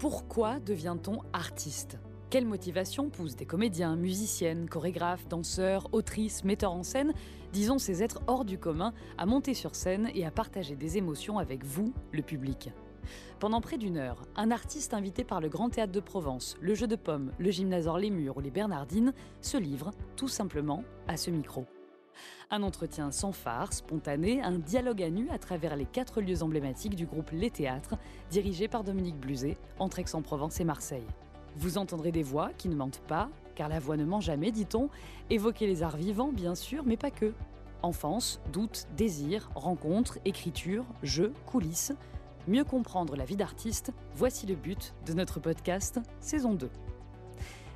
Pourquoi devient-on artiste? Quelle motivation pousse des comédiens, musiciennes, chorégraphes, danseurs, autrices, metteurs en scène, disons ces êtres hors du commun, à monter sur scène et à partager des émotions avec vous, le public? Pendant près d'une heure, un artiste invité par le Grand Théâtre de Provence, le Jeu de Pommes, le Gymnasore Les Murs ou les Bernardines se livre, tout simplement, à ce micro. Un entretien sans phare, spontané, un dialogue à nu à travers les quatre lieux emblématiques du groupe Les Théâtres, dirigé par Dominique Bluzet, entre Aix-en-Provence et Marseille. Vous entendrez des voix qui ne mentent pas, car la voix ne ment jamais, dit-on, évoquer les arts vivants, bien sûr, mais pas que. Enfance, doute, désir, rencontres, écriture, jeux, coulisses. Mieux comprendre la vie d'artiste, voici le but de notre podcast saison 2.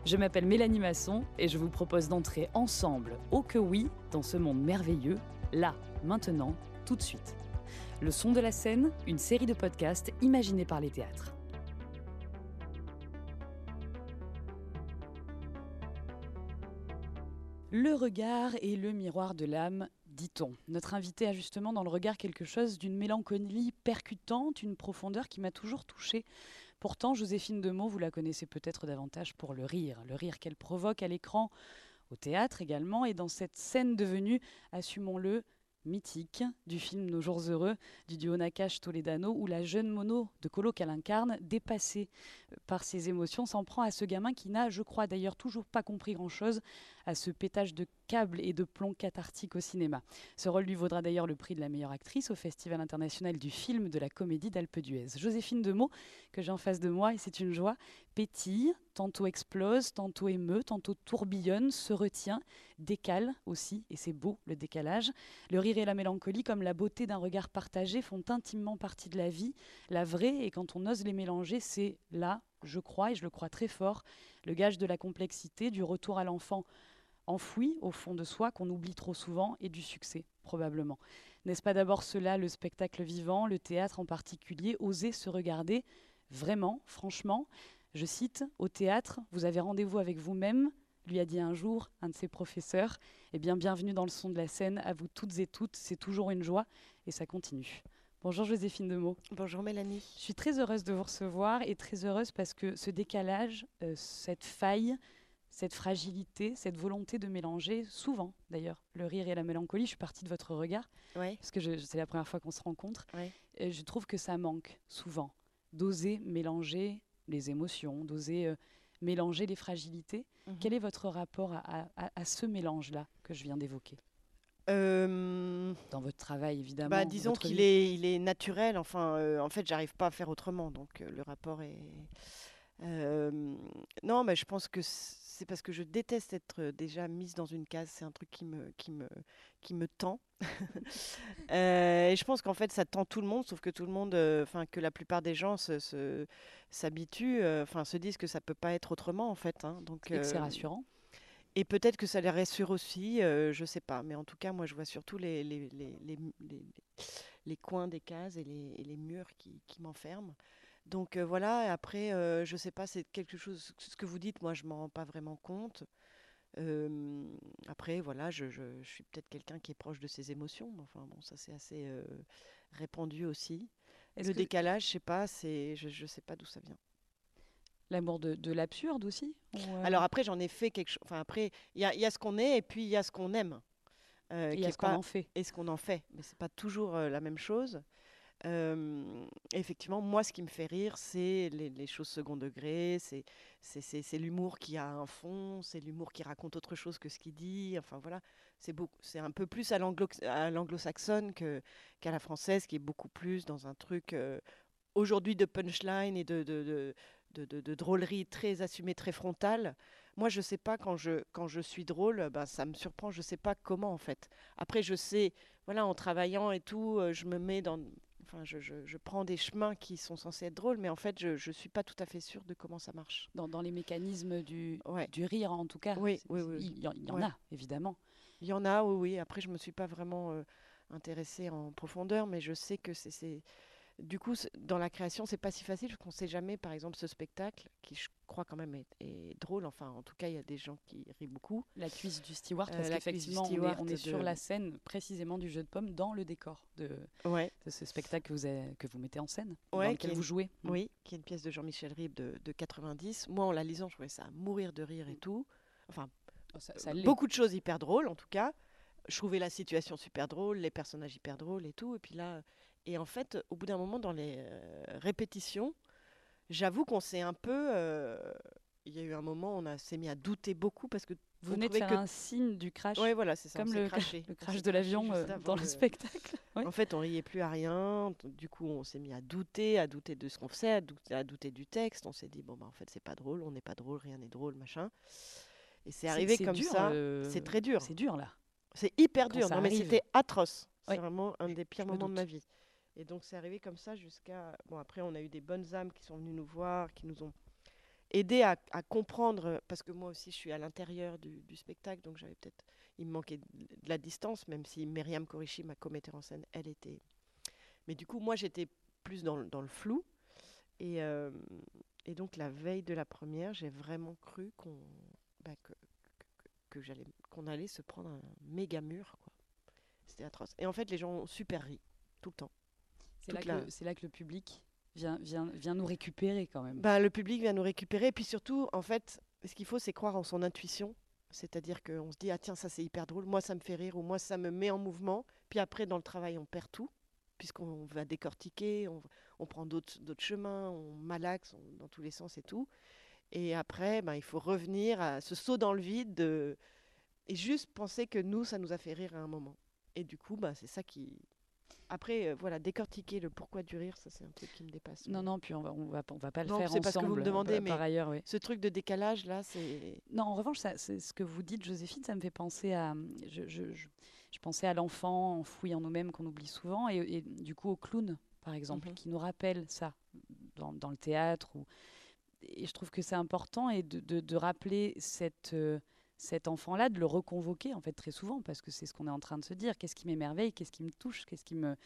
Je m'appelle Mélanie Masson et je vous propose d'entrer ensemble, au que oui, dans ce monde merveilleux, là, maintenant, tout de suite. Le son de la scène, une série de podcasts imaginés par les théâtres. Le regard est le miroir de l'âme, dit-on. Notre invité a justement dans le regard quelque chose d'une mélancolie percutante, une profondeur qui m'a toujours touchée. Pourtant, Joséphine Demeaux, vous la connaissez peut-être davantage pour le rire, le rire qu'elle provoque à l'écran, au théâtre également, et dans cette scène devenue, assumons-le, mythique du film Nos jours heureux du duo Nakash Toledano où la jeune mono de Colo qu'elle incarne, dépassée euh, par ses émotions, s'en prend à ce gamin qui n'a, je crois d'ailleurs, toujours pas compris grand-chose à ce pétage de câbles et de plomb cathartique au cinéma. Ce rôle lui vaudra d'ailleurs le prix de la meilleure actrice au Festival international du film de la comédie d'Alpe d'Huez. Joséphine Demeaux, que j'ai en face de moi, et c'est une joie, pétille, tantôt explose, tantôt émeut, tantôt tourbillonne, se retient, décale aussi, et c'est beau le décalage. Le rire et la mélancolie, comme la beauté d'un regard partagé, font intimement partie de la vie, la vraie, et quand on ose les mélanger, c'est là, je crois, et je le crois très fort, le gage de la complexité, du retour à l'enfant enfoui au fond de soi qu'on oublie trop souvent et du succès, probablement. N'est-ce pas d'abord cela le spectacle vivant, le théâtre en particulier, oser se regarder vraiment, franchement? Je cite, au théâtre, vous avez rendez-vous avec vous-même, lui a dit un jour un de ses professeurs. Eh bien, bienvenue dans le son de la scène, à vous toutes et toutes, c'est toujours une joie et ça continue. Bonjour Joséphine Demeaux. Bonjour Mélanie. Je suis très heureuse de vous recevoir et très heureuse parce que ce décalage, euh, cette faille, cette fragilité, cette volonté de mélanger, souvent d'ailleurs, le rire et la mélancolie. Je suis partie de votre regard, parce que c'est la première fois qu'on se rencontre. Et je trouve que ça manque souvent, d'oser mélanger les émotions, d'oser euh, mélanger les fragilités. Mhm. Quel est votre rapport à, ce mélange-là que je viens d'évoquer? Euh, Dans votre travail, évidemment. Bah, disons qu'il est, il est naturel. Enfin, euh, en fait, j'arrive pas à faire autrement. Donc, le rapport est. non, mais je pense que c'est parce que je déteste être déjà mise dans une case. C'est un truc qui me, qui me, qui me tend. Euh, et je pense qu'en fait, ça tend tout le monde, sauf que tout le monde, euh, enfin, que la plupart des gens se, s'habituent, enfin, se disent que ça peut pas être autrement, en fait. Hein. donc, et c'est rassurant. Et peut-être que ça les rassure aussi, je sais pas. Mais en tout cas, moi, je vois surtout les, les, les, les, les coins des cases et les, et les murs qui, qui m'enferment. Donc euh, voilà, après, euh, je ne sais pas, c'est quelque chose, ce que vous dites, moi je m'en rends pas vraiment compte. Euh, après, voilà, je, je, je suis peut-être quelqu'un qui est proche de ses émotions. Enfin bon, ça c'est assez répandu aussi. Le décalage, je sais pas, c'est, je ne sais pas d'où ça vient. L'amour de, de l'absurde aussi Alors après, j'en ai fait quelque chose. Enfin après, il y a, y a, ce qu'on est et puis il y a ce qu'on aime. il y a ce qu'on en fait. Et ce qu'on en fait. Mais c'est pas toujours la même chose. Effectivement, moi, ce qui me fait rire, c'est les, choses second degré, c'est, c'est, l'humour qui a un fond, c'est l'humour qui raconte autre chose que ce qu'il dit. Enfin voilà, c'est, beaucoup, c'est un peu plus à, l'anglo, saxonne que, qu'à la française, qui est beaucoup plus dans un truc aujourd'hui de punchline et de, de, de, drôlerie très assumée, très frontale. Moi, je sais pas quand je, quand je suis drôle, ben, ça me surprend, je sais pas comment en fait. Après, je sais, voilà, en travaillant et tout, je me mets dans Enfin, je, je, prends des chemins qui sont censés être drôles, mais en fait, je ne suis pas tout à fait sûre de comment ça marche. Dans, dans les mécanismes du, du rire, en tout cas Oui, oui, oui. Il y, en a, évidemment. Il y en a, oui, oui. Après, je ne me suis pas vraiment euh, intéressée en profondeur, mais je sais que c'est du coup, dans la création, c'est pas si facile parce qu'on sait jamais, par exemple, ce spectacle, qui je crois quand même est, est drôle. Enfin, en tout cas, il y a des gens qui rient beaucoup. La cuisse du steward, Euh, parce du qu'effectivement, on est- steward on est, sur la scène précisément du jeu de pommes dans le décor de, Ouais, de ce spectacle que vous, avez- que vous mettez en scène, Ouais, dans lequel vous jouez. Oui, qui est une pièce de Jean-Michel Ribes de, de 90. Moi, en la lisant, je trouvais ça à mourir de rire et tout. Enfin, Oh, Ça, beaucoup de choses hyper drôles, en tout cas. Je trouvais la situation super drôle, les personnages hyper drôles et tout. Et puis là, et en fait, au bout d'un moment, dans les euh, répétitions, j'avoue qu'on s'est un peu. euh, Il y a eu un moment, on s'est mis à douter beaucoup parce que. Vous venez de faire que- un signe du crash, Ouais, voilà, c'est ça. comme le, crash de l'avion euh, dans le le- spectacle. Ouais. En fait, on riait plus à rien. Du coup, on s'est mis à douter, à douter de ce qu'on faisait, à douter, à douter du texte. On s'est dit, bon, bah, en fait, c'est pas drôle, on n'est pas drôle, rien n'est drôle, machin. Et c'est arrivé comme dur, ça. euh, C'est très dur. C'est dur là. C'est hyper quand dur. Non, mais c'était atroce. C'est vraiment un des pires je moments de ma vie. Et donc, c'est arrivé comme ça jusqu'à. Bon, après, on a eu des bonnes âmes qui sont venues nous voir, qui nous ont aidés à, comprendre. euh, Parce que moi aussi, je suis à l'intérieur du, spectacle, donc j'avais peut-être. Il me manquait de, la distance, même si Myriam Korishi, ma commetteur en scène, elle était. Mais du coup, moi, j'étais plus dans, le- dans le flou. Et, euh, et donc, la veille de la première, j'ai vraiment cru qu'on. bah, que, j'allais allait se prendre un méga mur. C'était atroce. Et en fait, les gens ont super ri tout le temps. C'est là, que la- le- c'est là que le public vient, vient, vient nous récupérer quand même. Bah, le public vient nous récupérer. Et puis surtout, en fait, ce qu'il faut, c'est croire en son intuition. C'est-à-dire qu'on se dit, ah tiens, ça c'est hyper drôle, moi ça me fait rire, ou moi ça me met en mouvement. Puis après, dans le travail, on perd tout, puisqu'on va décortiquer, on, on prend d'autres chemins, on malaxe on- dans tous les sens et tout. Et après, ben, il faut revenir à ce saut dans le vide de- et juste penser que nous, ça nous a fait rire à un moment. Et du coup, bah, c'est ça qui. Après, euh, voilà, décortiquer le pourquoi du rire, ça c'est un truc qui me dépasse. Non, non, puis on va, on va, on va pas le Non, faire c'est parce que vous ensemble. me demandez, mais- Par ailleurs, oui. Ce truc de décalage là, c'est. Non, en revanche, ça, c'est ce que vous dites, Joséphine, ça me fait penser à. Je, je, je, je pensais à l'enfant enfoui en nous-mêmes qu'on oublie souvent, et, et du coup au clown, par exemple, Mhm. qui nous rappelle ça dans, dans le théâtre. Ou... Et je trouve que c'est important et de, de, de rappeler cette, euh, cet enfant-là, de le reconvoquer en fait très souvent, parce que c'est ce qu'on est en train de se dire. Qu'est-ce qui m'émerveille? Qu'est-ce qui me touche? Qu'est-ce qui me,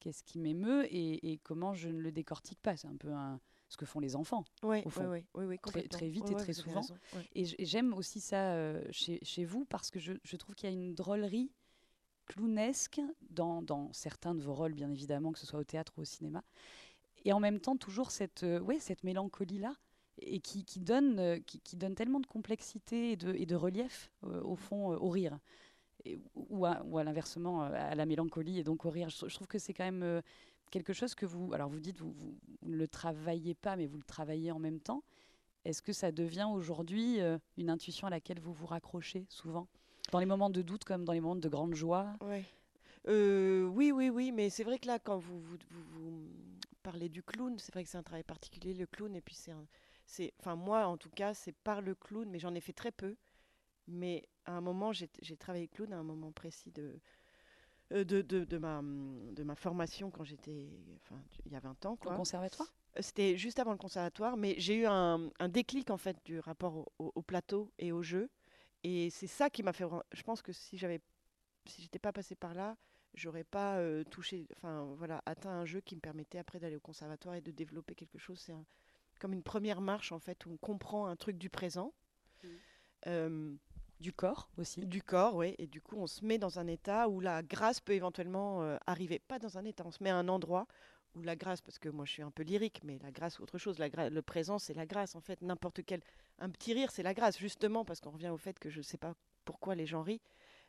qu'est-ce qui m'émeut? Et, et comment je ne le décortique pas? C'est un peu un- ce que font les enfants. Ouais, Au fond. ouais, ouais, Très- vite et très souvent. raison. Et j'aime aussi ça euh, chez, chez vous parce que je, je trouve qu'il y a une drôlerie clownesque dans, dans certains de vos rôles, bien évidemment, que ce soit au théâtre ou au cinéma. Et en même temps, toujours cette, euh, ouais, cette mélancolie-là, et qui, donne, euh, qui, donne tellement de complexité et de, relief, euh, au fond, euh, au rire. Ou à, l'inversement, à la mélancolie et donc au rire. Je, trou- je trouve que c'est quand même quelque chose que vous. Alors vous dites, vous, vous, ne le travaillez pas, mais vous le travaillez en même temps. Est-ce que ça devient aujourd'hui une intuition à laquelle vous vous raccrochez souvent? Dans les moments de doute comme dans les moments de grande joie? Ouais. Oui, oui, oui, mais c'est vrai que là, quand vous, vous, vous- vous parlez du clown, c'est vrai que c'est un travail particulier, le clown, et puis c'est un- c'est, enfin moi en tout cas, c'est par le clown, mais j'en ai fait très peu. Mais à un moment, j'ai j'ai travaillé clown à un moment précis de, euh, de, de, de ma, de ma formation quand j'étais, enfin, il y a 20 ans, au conservatoire? Euh, C'était juste avant le conservatoire, mais j'ai eu un, un déclic en fait du rapport au, au- au plateau et au jeu. Et c'est ça qui m'a fait. Je pense que si j'avais, si j'étais pas passé par là, j'aurais pas euh, touché, enfin voilà, atteint un jeu qui me permettait après d'aller au conservatoire et de développer quelque chose. C'est un- comme une première marche en fait où on comprend un truc du présent. Mhm. Euh, Du corps aussi. du corps, oui, et du coup on se met dans un état où la grâce peut éventuellement euh, arriver. Pas dans un état, on se met à un endroit où la grâce, parce que moi je suis un peu lyrique, mais la grâce autre chose, la le présent c'est la grâce en fait, n'importe quel, un petit rire c'est la grâce, justement parce qu'on revient au fait que je ne sais pas pourquoi les gens rient,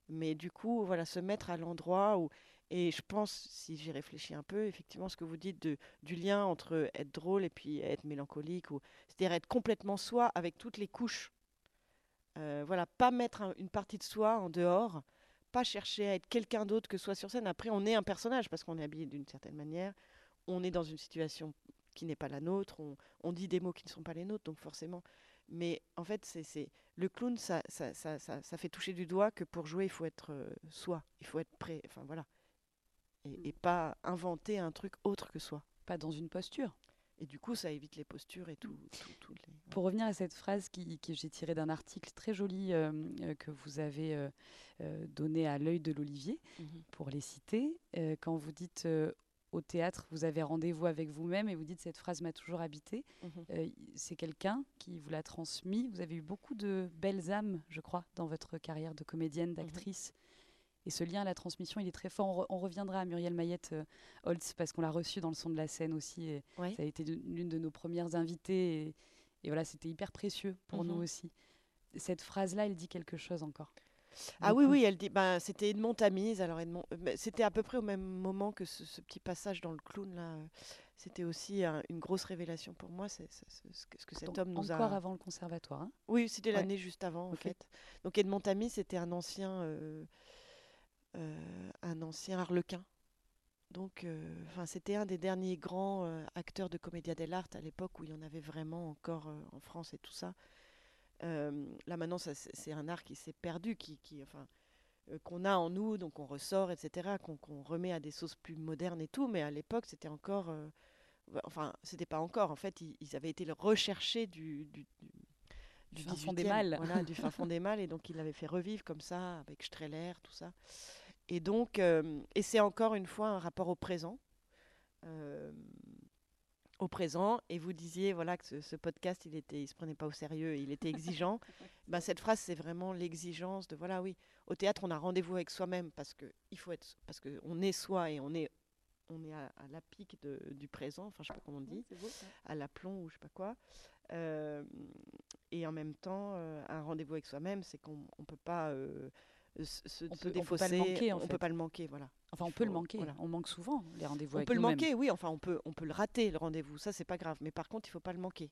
mais du coup voilà, se mettre à l'endroit où, et je pense, si j'y réfléchis un peu, effectivement ce que vous dites du lien entre être drôle et puis être mélancolique, c'est-à-dire être complètement soi avec toutes les couches. Euh, voilà, pas mettre un- une partie de soi en dehors, pas chercher à être quelqu'un d'autre que soi sur scène. Après, on est un personnage parce qu'on est habillé d'une certaine manière, on est dans une situation qui n'est pas la nôtre, on, dit des mots qui ne sont pas les nôtres, donc forcément. Mais en fait, le clown, ça fait toucher du doigt que pour jouer, il faut être euh, soi, il faut être prêt, enfin voilà. Et, et pas inventer un truc autre que soi. Pas dans une posture. Et du coup, ça évite les postures et tout. tout- tout les- Pour revenir à cette phrase qui, que j'ai tirée d'un article très joli euh, euh, que vous avez euh, donné à l'œil de l'Olivier, Mhm. pour les citer, euh, quand vous dites au théâtre, vous avez rendez-vous avec vous-même et vous dites cette phrase m'a toujours habité. Mhm. Euh, c'est quelqu'un qui vous l'a transmis. Vous avez eu beaucoup de belles âmes, je crois, dans votre carrière de comédienne, d'actrice. Et ce lien à la transmission, il est très fort. On, re- on reviendra à Muriel Mayette euh, Holtz parce qu'on l'a reçue dans le son de la scène aussi. Et Ouais. Ça a été l'une de nos premières invitées. Et, et voilà, c'était hyper précieux pour nous Mhm. aussi. Cette phrase-là, elle dit quelque chose encore. Ah oui, oui, elle dit, ben, c'était Edmond Tamise. Alors Edmond, euh, mais c'était à peu près au même moment que ce, ce petit passage dans le clown là. C'était aussi un- une grosse révélation pour moi. C'est ce que, ce que cet Donc, homme nous encore a. avant le conservatoire. hein. Oui, c'était Ouais. l'année juste avant en fait. Donc Edmond Tamise, c'était un ancien, euh, un ancien harlequin. Donc, euh, enfin, c'était un des derniers grands euh, acteurs de Commedia dell'arte à l'époque où il y en avait vraiment encore euh, en France et tout ça. Euh, là maintenant, c'est un art qui s'est perdu, qui, qui, enfin, euh, qu'on a en nous, donc on ressort, etc., qu'on remet à des sauces plus modernes et tout. Mais à l'époque, c'était encore, euh, enfin, c'était pas encore. En fait, ils, ils avaient été le recherché du, du, du- Du fin fond des 18e, mâles. Voilà, du fin fond des mâles, et donc il l'avait fait revivre comme ça avec Streller, tout ça. Et donc, euh, et c'est encore une fois un rapport au présent. euh, au présent, et vous disiez voilà que ce, ce podcast, il était, il se prenait pas au sérieux, il était exigeant. ben, cette phrase, c'est vraiment l'exigence de voilà, oui, au théâtre, on a rendez-vous avec soi-même parce que il faut être, parce que on est soi et on est, on est à, à la pique de- du présent. Enfin, je sais pas comment on dit à l'aplomb ou je sais pas quoi. Euh, et en même temps, un rendez-vous avec soi-même, c'est qu'on ne peut pas se, se- On se peut- on peut pas le manquer, en on peut pas le manquer, voilà. Enfin, on peut le manquer. voilà. On manque souvent les rendez-vous On avec peut le manquer, oui, enfin on peut, on peut le rater le rendez-vous, ça c'est pas grave, mais par contre il faut pas le manquer.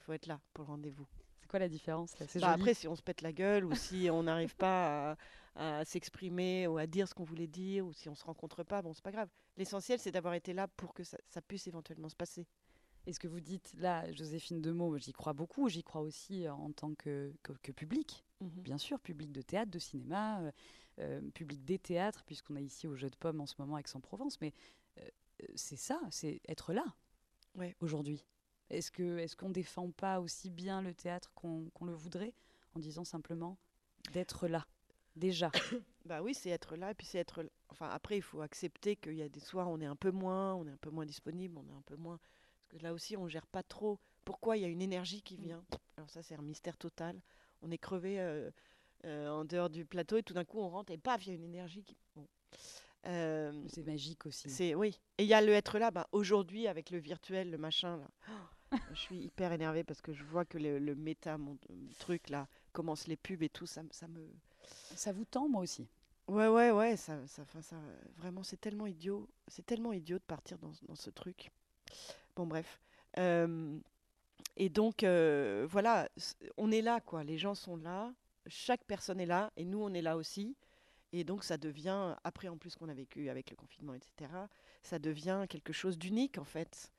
Il faut être là pour le rendez-vous. C'est quoi la différence là? C'est Bah, après, si on se pète la gueule ou si on n'arrive pas à, à s'exprimer ou à dire ce qu'on voulait dire ou si on se rencontre pas, bon, c'est pas grave. L'essentiel, c'est d'avoir été là pour que ça, ça puisse éventuellement se passer. Et ce que vous dites là, Joséphine Demeaux, j'y crois beaucoup. J'y crois aussi en tant que, que, que public, bien sûr, public de théâtre, de cinéma, euh, euh, public des théâtres, puisqu'on est ici au Jeu de Pommes en ce moment avec Aix-en-Provence. Mais euh, c'est ça, c'est être là Ouais. aujourd'hui. Est-ce que est-ce qu'on défend pas aussi bien le théâtre qu'on le voudrait en disant simplement d'être là déjà Bah oui, c'est être là et puis c'est être. Enfin, après, il faut accepter qu'il y a des soirs où on est un peu moins, on est un peu moins disponible, on est un peu moins. Parce que là aussi, on gère pas trop. Pourquoi il y a une énergie qui Mm. vient? Alors ça, c'est un mystère total. On est crevé euh, euh, en dehors du plateau et tout d'un coup, on rentre et paf, il y a une énergie qui. Bon. Euh, C'est magique aussi. c'est oui. Et il y a le être là. Bah, aujourd'hui, avec le virtuel, le machin là. je suis hyper énervée parce que je vois que le, le méta, mon truc là, commence les pubs et tout, ça, me- ça me. Ça vous tend, moi aussi. Ouais, ouais, ouais, ça, ça, vraiment, c'est tellement idiot, c'est tellement idiot de partir dans, ce- dans ce truc. Bon, bref. Euh, et donc, euh, voilà, on est là, quoi. Les gens sont là, chaque personne est là, et nous, on est là aussi. Et donc, ça devient, après, en plus qu'on a vécu avec le confinement, etc., ça devient quelque chose d'unique, en fait.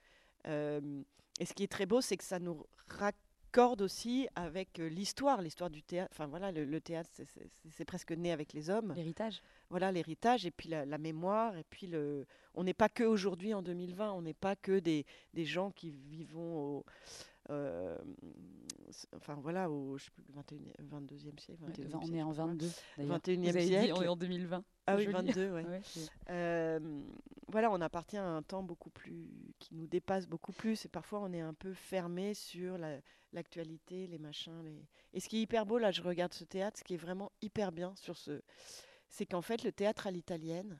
Euh, et ce qui est très beau, c'est que ça nous raccorde aussi avec euh, l'histoire, l'histoire du théâtre. Enfin, voilà, le, le théâtre, c'est- presque né avec les hommes L'héritage. voilà l'héritage et puis la, la mémoire et puis le on n'est pas que aujourd'hui en 2020 on n'est pas que des, des gens qui vivons au euh, enfin voilà au je sais plus, 21, 22e siècle Ouais, 21e vingt- on siècle, est en je sais pas. 22 d'ailleurs. 21e Vous avez dit, siècle. on est en 2020. ah oui Joli. 22 ouais. Euh, voilà on appartient à un temps beaucoup plus qui nous dépasse beaucoup plus et parfois on est un peu fermé sur la- l'actualité les machins les et ce qui est hyper beau là je regarde ce théâtre ce qui est vraiment hyper bien sur ce c'est qu'en fait le théâtre à l'italienne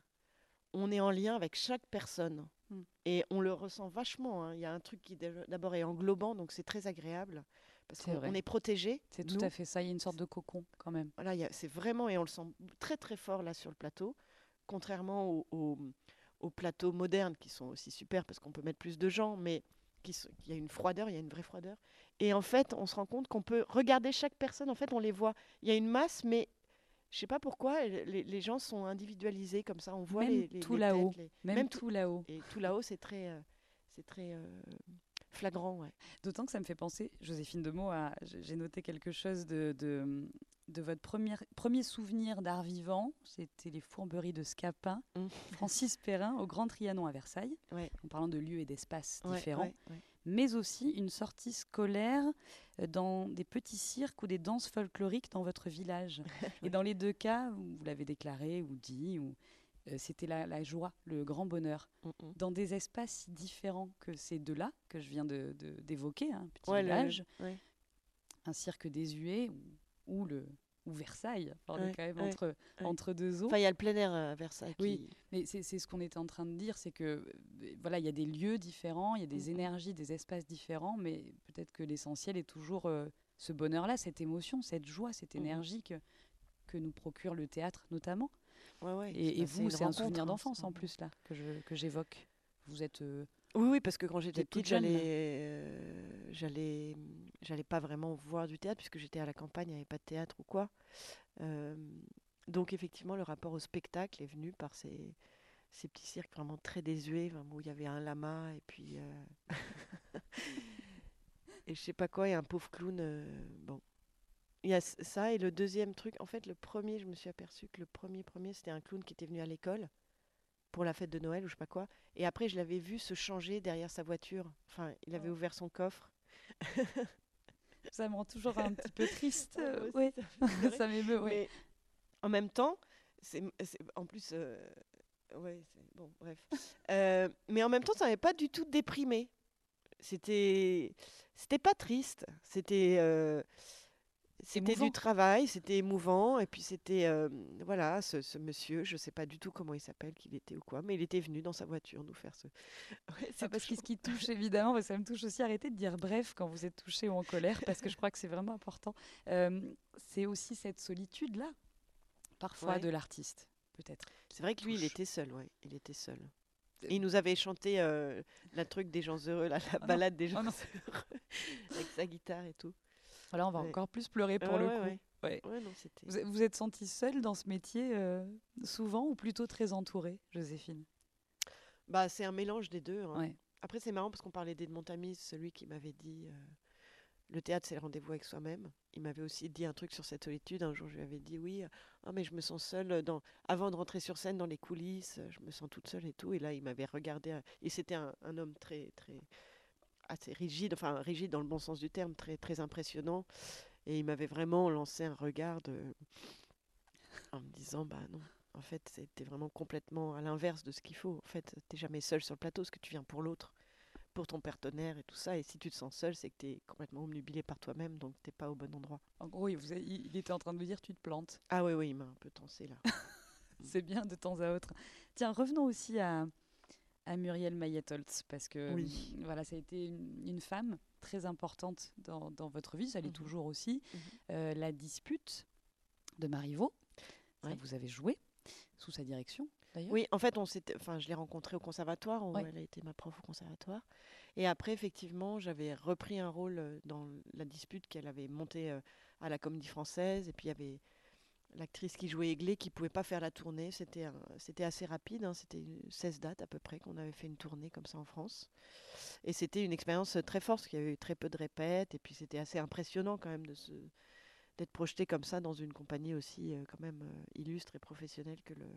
on est en lien avec chaque personne Mm. et on le ressent vachement hein. il y a un truc qui d'abord est englobant donc c'est très agréable parce qu'on est protégé C'est tout à fait ça. Il y a une sorte de cocon quand même. Voilà, c'est vraiment, et on le sent très très fort là sur le plateau, contrairement aux, aux- aux plateaux modernes qui sont aussi super parce qu'on peut mettre plus de gens, mais qui sont- il y a une froideur, il y a une vraie froideur. Et en fait, on se rend compte qu'on peut regarder chaque personne, en fait, on les voit. Il y a une masse, mais je sais pas pourquoi, les, les gens sont individualisés comme ça, on voit Même les, les- tout là-haut. Même, Même tout là-haut. Et tout là-haut, c'est très, euh, c'est très euh, flagrant, ouais. D'autant que ça me fait penser, Joséphine Demeaux, à- j'ai noté quelque chose de, de, de votre premier, premier souvenir d'art vivant. C'était les fourberies de Scapin, Mm. Francis Perrin, au Grand Trianon à Versailles, Ouais. en parlant de lieux et d'espaces Ouais, différents. Mais aussi une sortie scolaire euh, dans des petits cirques ou des danses folkloriques dans votre village. et dans les deux cas, vous, l'avez déclaré ou dit, ou euh, c'était la, la joie, le grand bonheur. Mm, mm. Dans des espaces si différents que ces deux-là, que je viens de- de- d'évoquer, un petit Ouais, le- village, ouais. un cirque désuet ou, ou le, ou Versailles, on est quand même ouais, entre, ouais. entre deux eaux. Enfin, il y a le plein air à Versailles. Oui. qui- Mais c'est ce qu'on était en train de dire, c'est que euh, voilà, il y a des lieux différents, il y a des Mhm. énergies, des espaces différents, mais peut-être que l'essentiel est toujours euh, ce bonheur-là, cette émotion, cette joie, cette Mhm. énergie que, que nous procure le théâtre notamment. Ouais, ouais, Et, et bah, vous, c'est un souvenir hein, d'enfance en plus là que je- que j'évoque. Vous êtes euh, Oui, oui, parce que quand j'étais petite, euh, j'allais, j'allais pas vraiment voir du théâtre puisque j'étais à la campagne, il n'y avait pas de théâtre ou quoi. Euh, donc effectivement, le rapport au spectacle est venu par ces, ces petits cirques vraiment très désuets, vraiment, où il y avait un lama et puis euh, et je sais pas quoi et un pauvre clown. euh, bon, il y a ça et le deuxième truc. En fait, le premier, je me suis aperçu que le premier premier, c'était un clown qui était venu à l'école pour la fête de Noël ou je sais pas quoi. Et après, je l'avais vu se changer derrière sa voiture. Enfin, il avait Oh. ouvert son coffre. ça me rend toujours un petit peu triste. Ouais, euh, aussi, ouais. ça m'émeut. ouais. En même temps, c'est en plus, euh, ouais, c'est- bon, bref. Euh, mais en même temps, ça m'avait pas du tout déprimé. C'était, c'était pas triste. C'était, euh, c'était du travail, c'était émouvant. Et puis c'était, euh, voilà, ce, ce monsieur, je sais pas du tout comment il s'appelle, qu'il était ou quoi, mais il était venu dans sa voiture nous faire ce. Ouais, C'est parce que ce qui touche évidemment, ça me touche aussi, arrêtez de dire bref quand vous êtes touché ou en colère, parce que je crois que c'est vraiment important. Euh, c'est aussi cette solitude-là, parfois, Ouais. de l'artiste, peut-être. C'est vrai que lui, il était seul, ouais. Il était seul. Et il nous avait chanté euh, la truc des gens heureux, la, la non. balade des gens Oh non. heureux, avec sa guitare et tout. Voilà, on va Ouais. encore plus pleurer pour le ouais, coup. ouais. Non. Vous êtes- vous êtes senti seul dans ce métier euh, souvent ou plutôt très entouré, Joséphine? Bah, c'est un mélange des deux. hein. Après, c'est marrant parce qu'on parlait d'Edmond Tamis, celui qui m'avait dit euh, le théâtre, c'est le rendez-vous avec soi-même. Il m'avait aussi dit un truc sur cette solitude. Un jour, je lui avais dit oui, euh, ah, mais je me sens seule dans... avant de rentrer sur scène dans les coulisses, je me sens toute seule et tout. Et là, il m'avait regardé. Et c'était un, un homme très, très assez rigide, enfin rigide dans le bon sens du terme, très, très impressionnant. Et il m'avait vraiment lancé un regard de... en me disant bah non. En fait, c'était vraiment complètement à l'inverse de ce qu'il faut. En fait, t'es jamais seul sur le plateau, parce que tu viens pour l'autre, pour ton partenaire et tout ça. Et si tu te sens seul, c'est que t'es complètement omnubilé par toi-même, donc t'es pas au bon endroit. En gros, il, vous a- il il était en train de vous dire tu te plantes. Ah oui, oui, il m'a un peu tensé là. C'est bien de temps à autre. Tiens, revenons aussi à, à Muriel Mayetholtz, parce que Oui. hum, voilà, ça a été une, une femme très importante dans, dans votre vie, ça l'est Mhm. toujours aussi. Mhm. Euh, la dispute de Marivaux, ça Ouais. vous avez joué sous sa direction d'ailleurs. Oui, en fait, on enfin, je l'ai rencontrée au conservatoire. où Ouais. Elle a été ma prof au conservatoire. Et après, effectivement, j'avais repris un rôle euh, dans la dispute qu'elle avait montée euh, à la Comédie Française. Et puis il y avait l'actrice qui jouait Aiglé qui pouvait pas faire la tournée. C'était, assez rapide. hein, C'était 16 dates à peu près qu'on avait fait une tournée comme ça en France. Et c'était une expérience très forte parce qu'il y avait eu très peu de répètes. Et puis c'était assez impressionnant quand même d'être projeté comme ça dans une compagnie aussi euh, quand même euh, illustre et professionnelle que le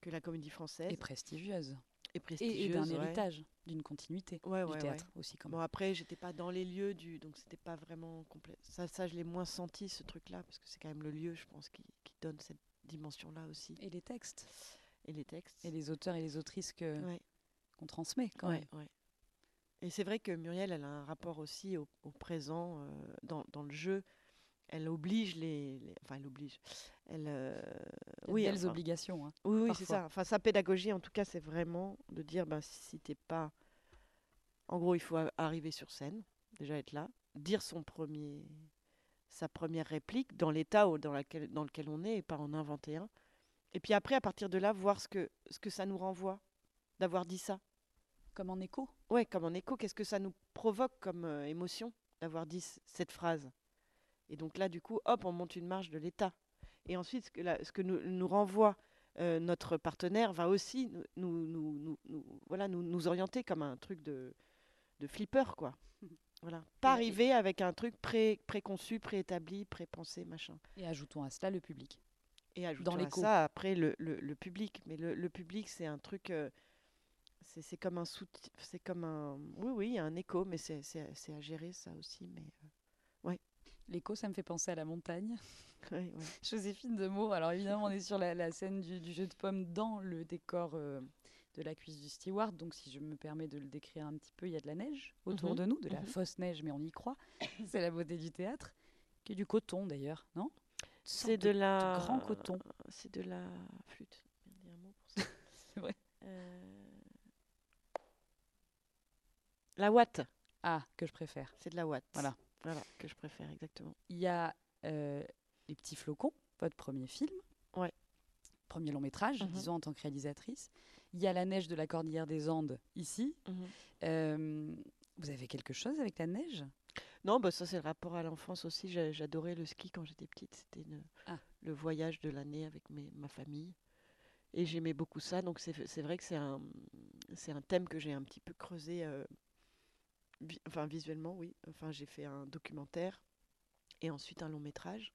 que la comédie française Et prestigieuse. Et Et, prestigieuse et d'un ouais. héritage, d'une continuité Ouais, du ouais, théâtre aussi quand Bon même. après j'étais pas dans les lieux du donc c'était pas vraiment complet. Ça ça je l'ai moins senti ce truc là parce que c'est quand même le lieu je pense qui, qui donne cette dimension là aussi Et les textes, et les textes. et les auteurs et les autrices que qu'on transmet quand même. Et c'est vrai que Muriel, elle a un rapport aussi au, au présent, euh, dans, dans le jeu. Elle oblige les, les- Enfin, elle oblige. Elle, euh, oui, belles enfin, obligations. hein. Oui, oui, c'est ça. Enfin, sa pédagogie, en tout cas, c'est vraiment de dire, ben, si t'es pas... En gros, il faut arriver sur scène, déjà être là, dire son premier... sa première réplique dans l'état dans, laquelle- dans lequel on est et pas en inventer un. Et puis après, à partir de là, voir ce que, ce que ça nous renvoie d'avoir dit ça. Comme en écho. Ouais, comme en écho, qu'est-ce que ça nous provoque comme euh, émotion d'avoir dit cette phrase? Et donc là, du coup, hop, on monte une marge de l'état. Et ensuite, ce que, ce que nous, nous renvoie euh, notre partenaire va aussi nous, nous, voilà, nous, orienter comme un truc de, de flipper, quoi. Voilà. Pas arriver avec un truc pré, préconçu, préétabli, prépensé, machin. Et ajoutons à cela le public. Et ajoutons à ça après le, le, le public. Mais le, le public, c'est un truc. euh, c'est comme un soutien. C'est comme un. Oui, oui, il y a un écho, mais c'est à gérer ça aussi. Mais euh, L'écho, ça me fait penser à la montagne. Ouais, ouais. Joséphine de Meaux. Alors évidemment, on est sur la, la scène du, du jeu de pommes dans le décor euh, de la cuisse du steward. Donc si je me permets de le décrire un petit peu, il y a de la neige autour Mhm, de nous, de la mhm. fausse neige, mais on y croit. C'est la beauté du théâtre, qui est du coton d'ailleurs, non? C'est de la. grand coton. C'est de la flûte. Il y a un mot pour ça. C'est vrai. Euh, La ouate. Ah, que je préfère. C'est de la ouate. Voilà. Voilà, que je préfère, exactement. Il y a euh, Les Petits Flocons, votre premier film. Ouais. Premier long métrage, Mhm. disons en tant que réalisatrice. Il y a La neige de la cordillère des Andes, ici. Mhm. Euh, vous avez quelque chose avec la neige? Non, bah ça c'est le rapport à l'enfance aussi. J'a- J'adorais le ski quand j'étais petite. C'était Ah. le voyage de l'année avec mes- ma famille. Et j'aimais beaucoup ça. Donc c'est vrai que c'est un, thème que j'ai un petit peu creusé. euh, enfin visuellement, oui. Enfin j'ai fait un documentaire et ensuite un long métrage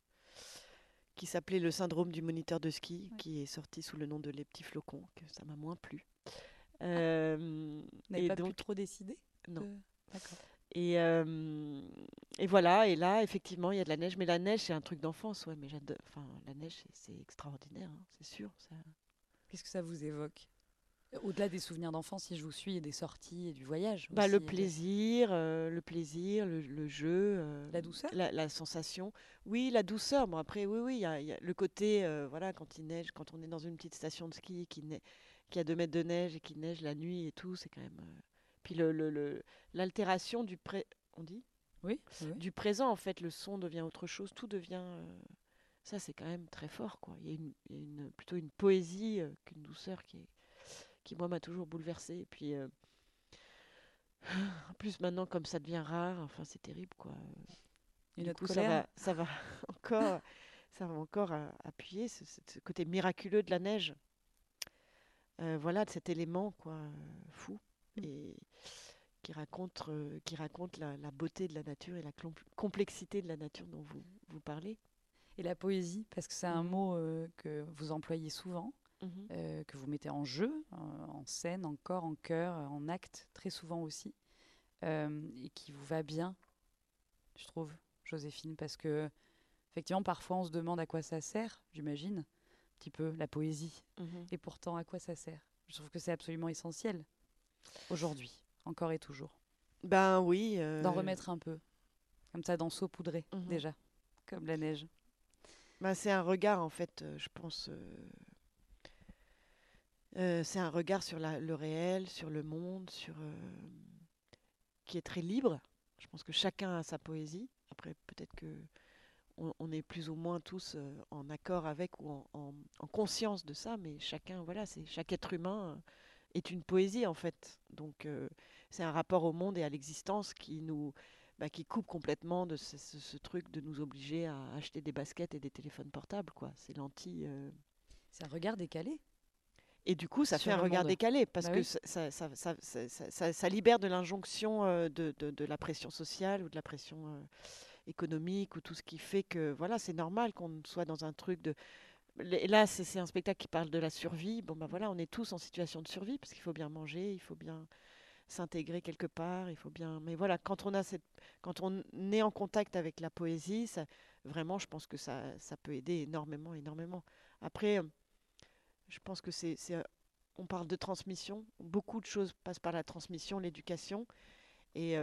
qui s'appelait Le syndrome du moniteur de ski, Ouais. qui est sorti sous le nom de Les Petits Flocons, que ça m'a moins plu. Euh, Vous n'avez et pas donc, pu trop décider non. Et, euh, et voilà, et là, effectivement, il y a de la neige. Mais la neige, c'est un truc d'enfance, ouais. Mais. Enfin, la neige, c'est- c'est extraordinaire, hein, c'est sûr. ça. Qu'est-ce que ça vous évoque? Au-delà des souvenirs d'enfance, si je vous suis, et des sorties et du voyage. Bah, aussi, le de- plaisir, euh, le plaisir, le, le jeu. euh, La douceur la, la sensation. Oui, la douceur. Bon, après, oui, oui, il y a, il y a le côté, euh, voilà, quand il neige, quand on est dans une petite station de ski qui, qui a deux mètres de neige et qui neige la nuit et tout, c'est quand même. euh, Puis le, le, le- l'altération du pré. On dit Oui, oui. du présent, en fait, le son devient autre chose, tout devient. euh, ça, c'est quand même très fort, quoi. Il y a, une, y a une- plutôt une poésie euh, qu'une douceur qui, est, qui, moi, m'a toujours bouleversée. Et puis, euh, en plus, maintenant, comme ça devient rare, enfin, c'est terrible, quoi. Et Du coup, ça va, ça va encore, ça va encore appuyer ce, côté miraculeux de la neige. Euh, voilà, de cet élément, quoi, fou. Mm. Et qui raconte, euh, qui raconte la, la beauté de la nature et la complexité de la nature dont vous, vous parlez. Et la poésie, parce que c'est un Mhm. mot euh, que vous employez souvent, euh, que vous mettez en jeu, euh, en scène, en corps, en cœur, en acte, très souvent aussi, euh, et qui vous va bien, je trouve, Joséphine, parce que effectivement, parfois on se demande à quoi ça sert, j'imagine, un petit peu la poésie, Mhm. et pourtant à quoi ça sert? Je trouve que c'est absolument essentiel aujourd'hui, encore et toujours, Ben oui. d'en remettre un peu, comme ça, d'en saupoudrer Mhm. déjà, comme la neige. ben, c'est un regard, en fait, euh, je pense. Euh, c'est un regard sur le réel, sur le monde, sur euh, qui est très libre. Je pense que chacun a sa poésie. Après, peut-être que on, est plus ou moins tous euh, en accord avec ou en, en- en conscience de ça, mais chacun, voilà, c'est chaque être humain est une poésie en fait. Donc c'est un rapport au monde et à l'existence qui nous bah, qui coupe complètement de ce, truc de nous obliger à acheter des baskets et des téléphones portables, quoi. C'est l'anti. C'est un regard décalé. Et du coup, ça fait un regard monde. décalé parce Bah que oui. ça, libère de l'injonction euh, de, de- de la pression sociale ou de la pression euh, économique ou tout ce qui fait que voilà, c'est normal qu'on soit dans un truc de. Là, c'est un spectacle qui parle de la survie. Bon, ben voilà, on est tous en situation de survie parce qu'il faut bien manger, il faut bien s'intégrer quelque part, il faut bien. Mais voilà, quand on a cette, quand on est en contact avec la poésie, ça, vraiment, je pense que ça, ça peut aider énormément, énormément. Après, je pense que c'est, on parle de transmission. Beaucoup de choses passent par la transmission, l'éducation, et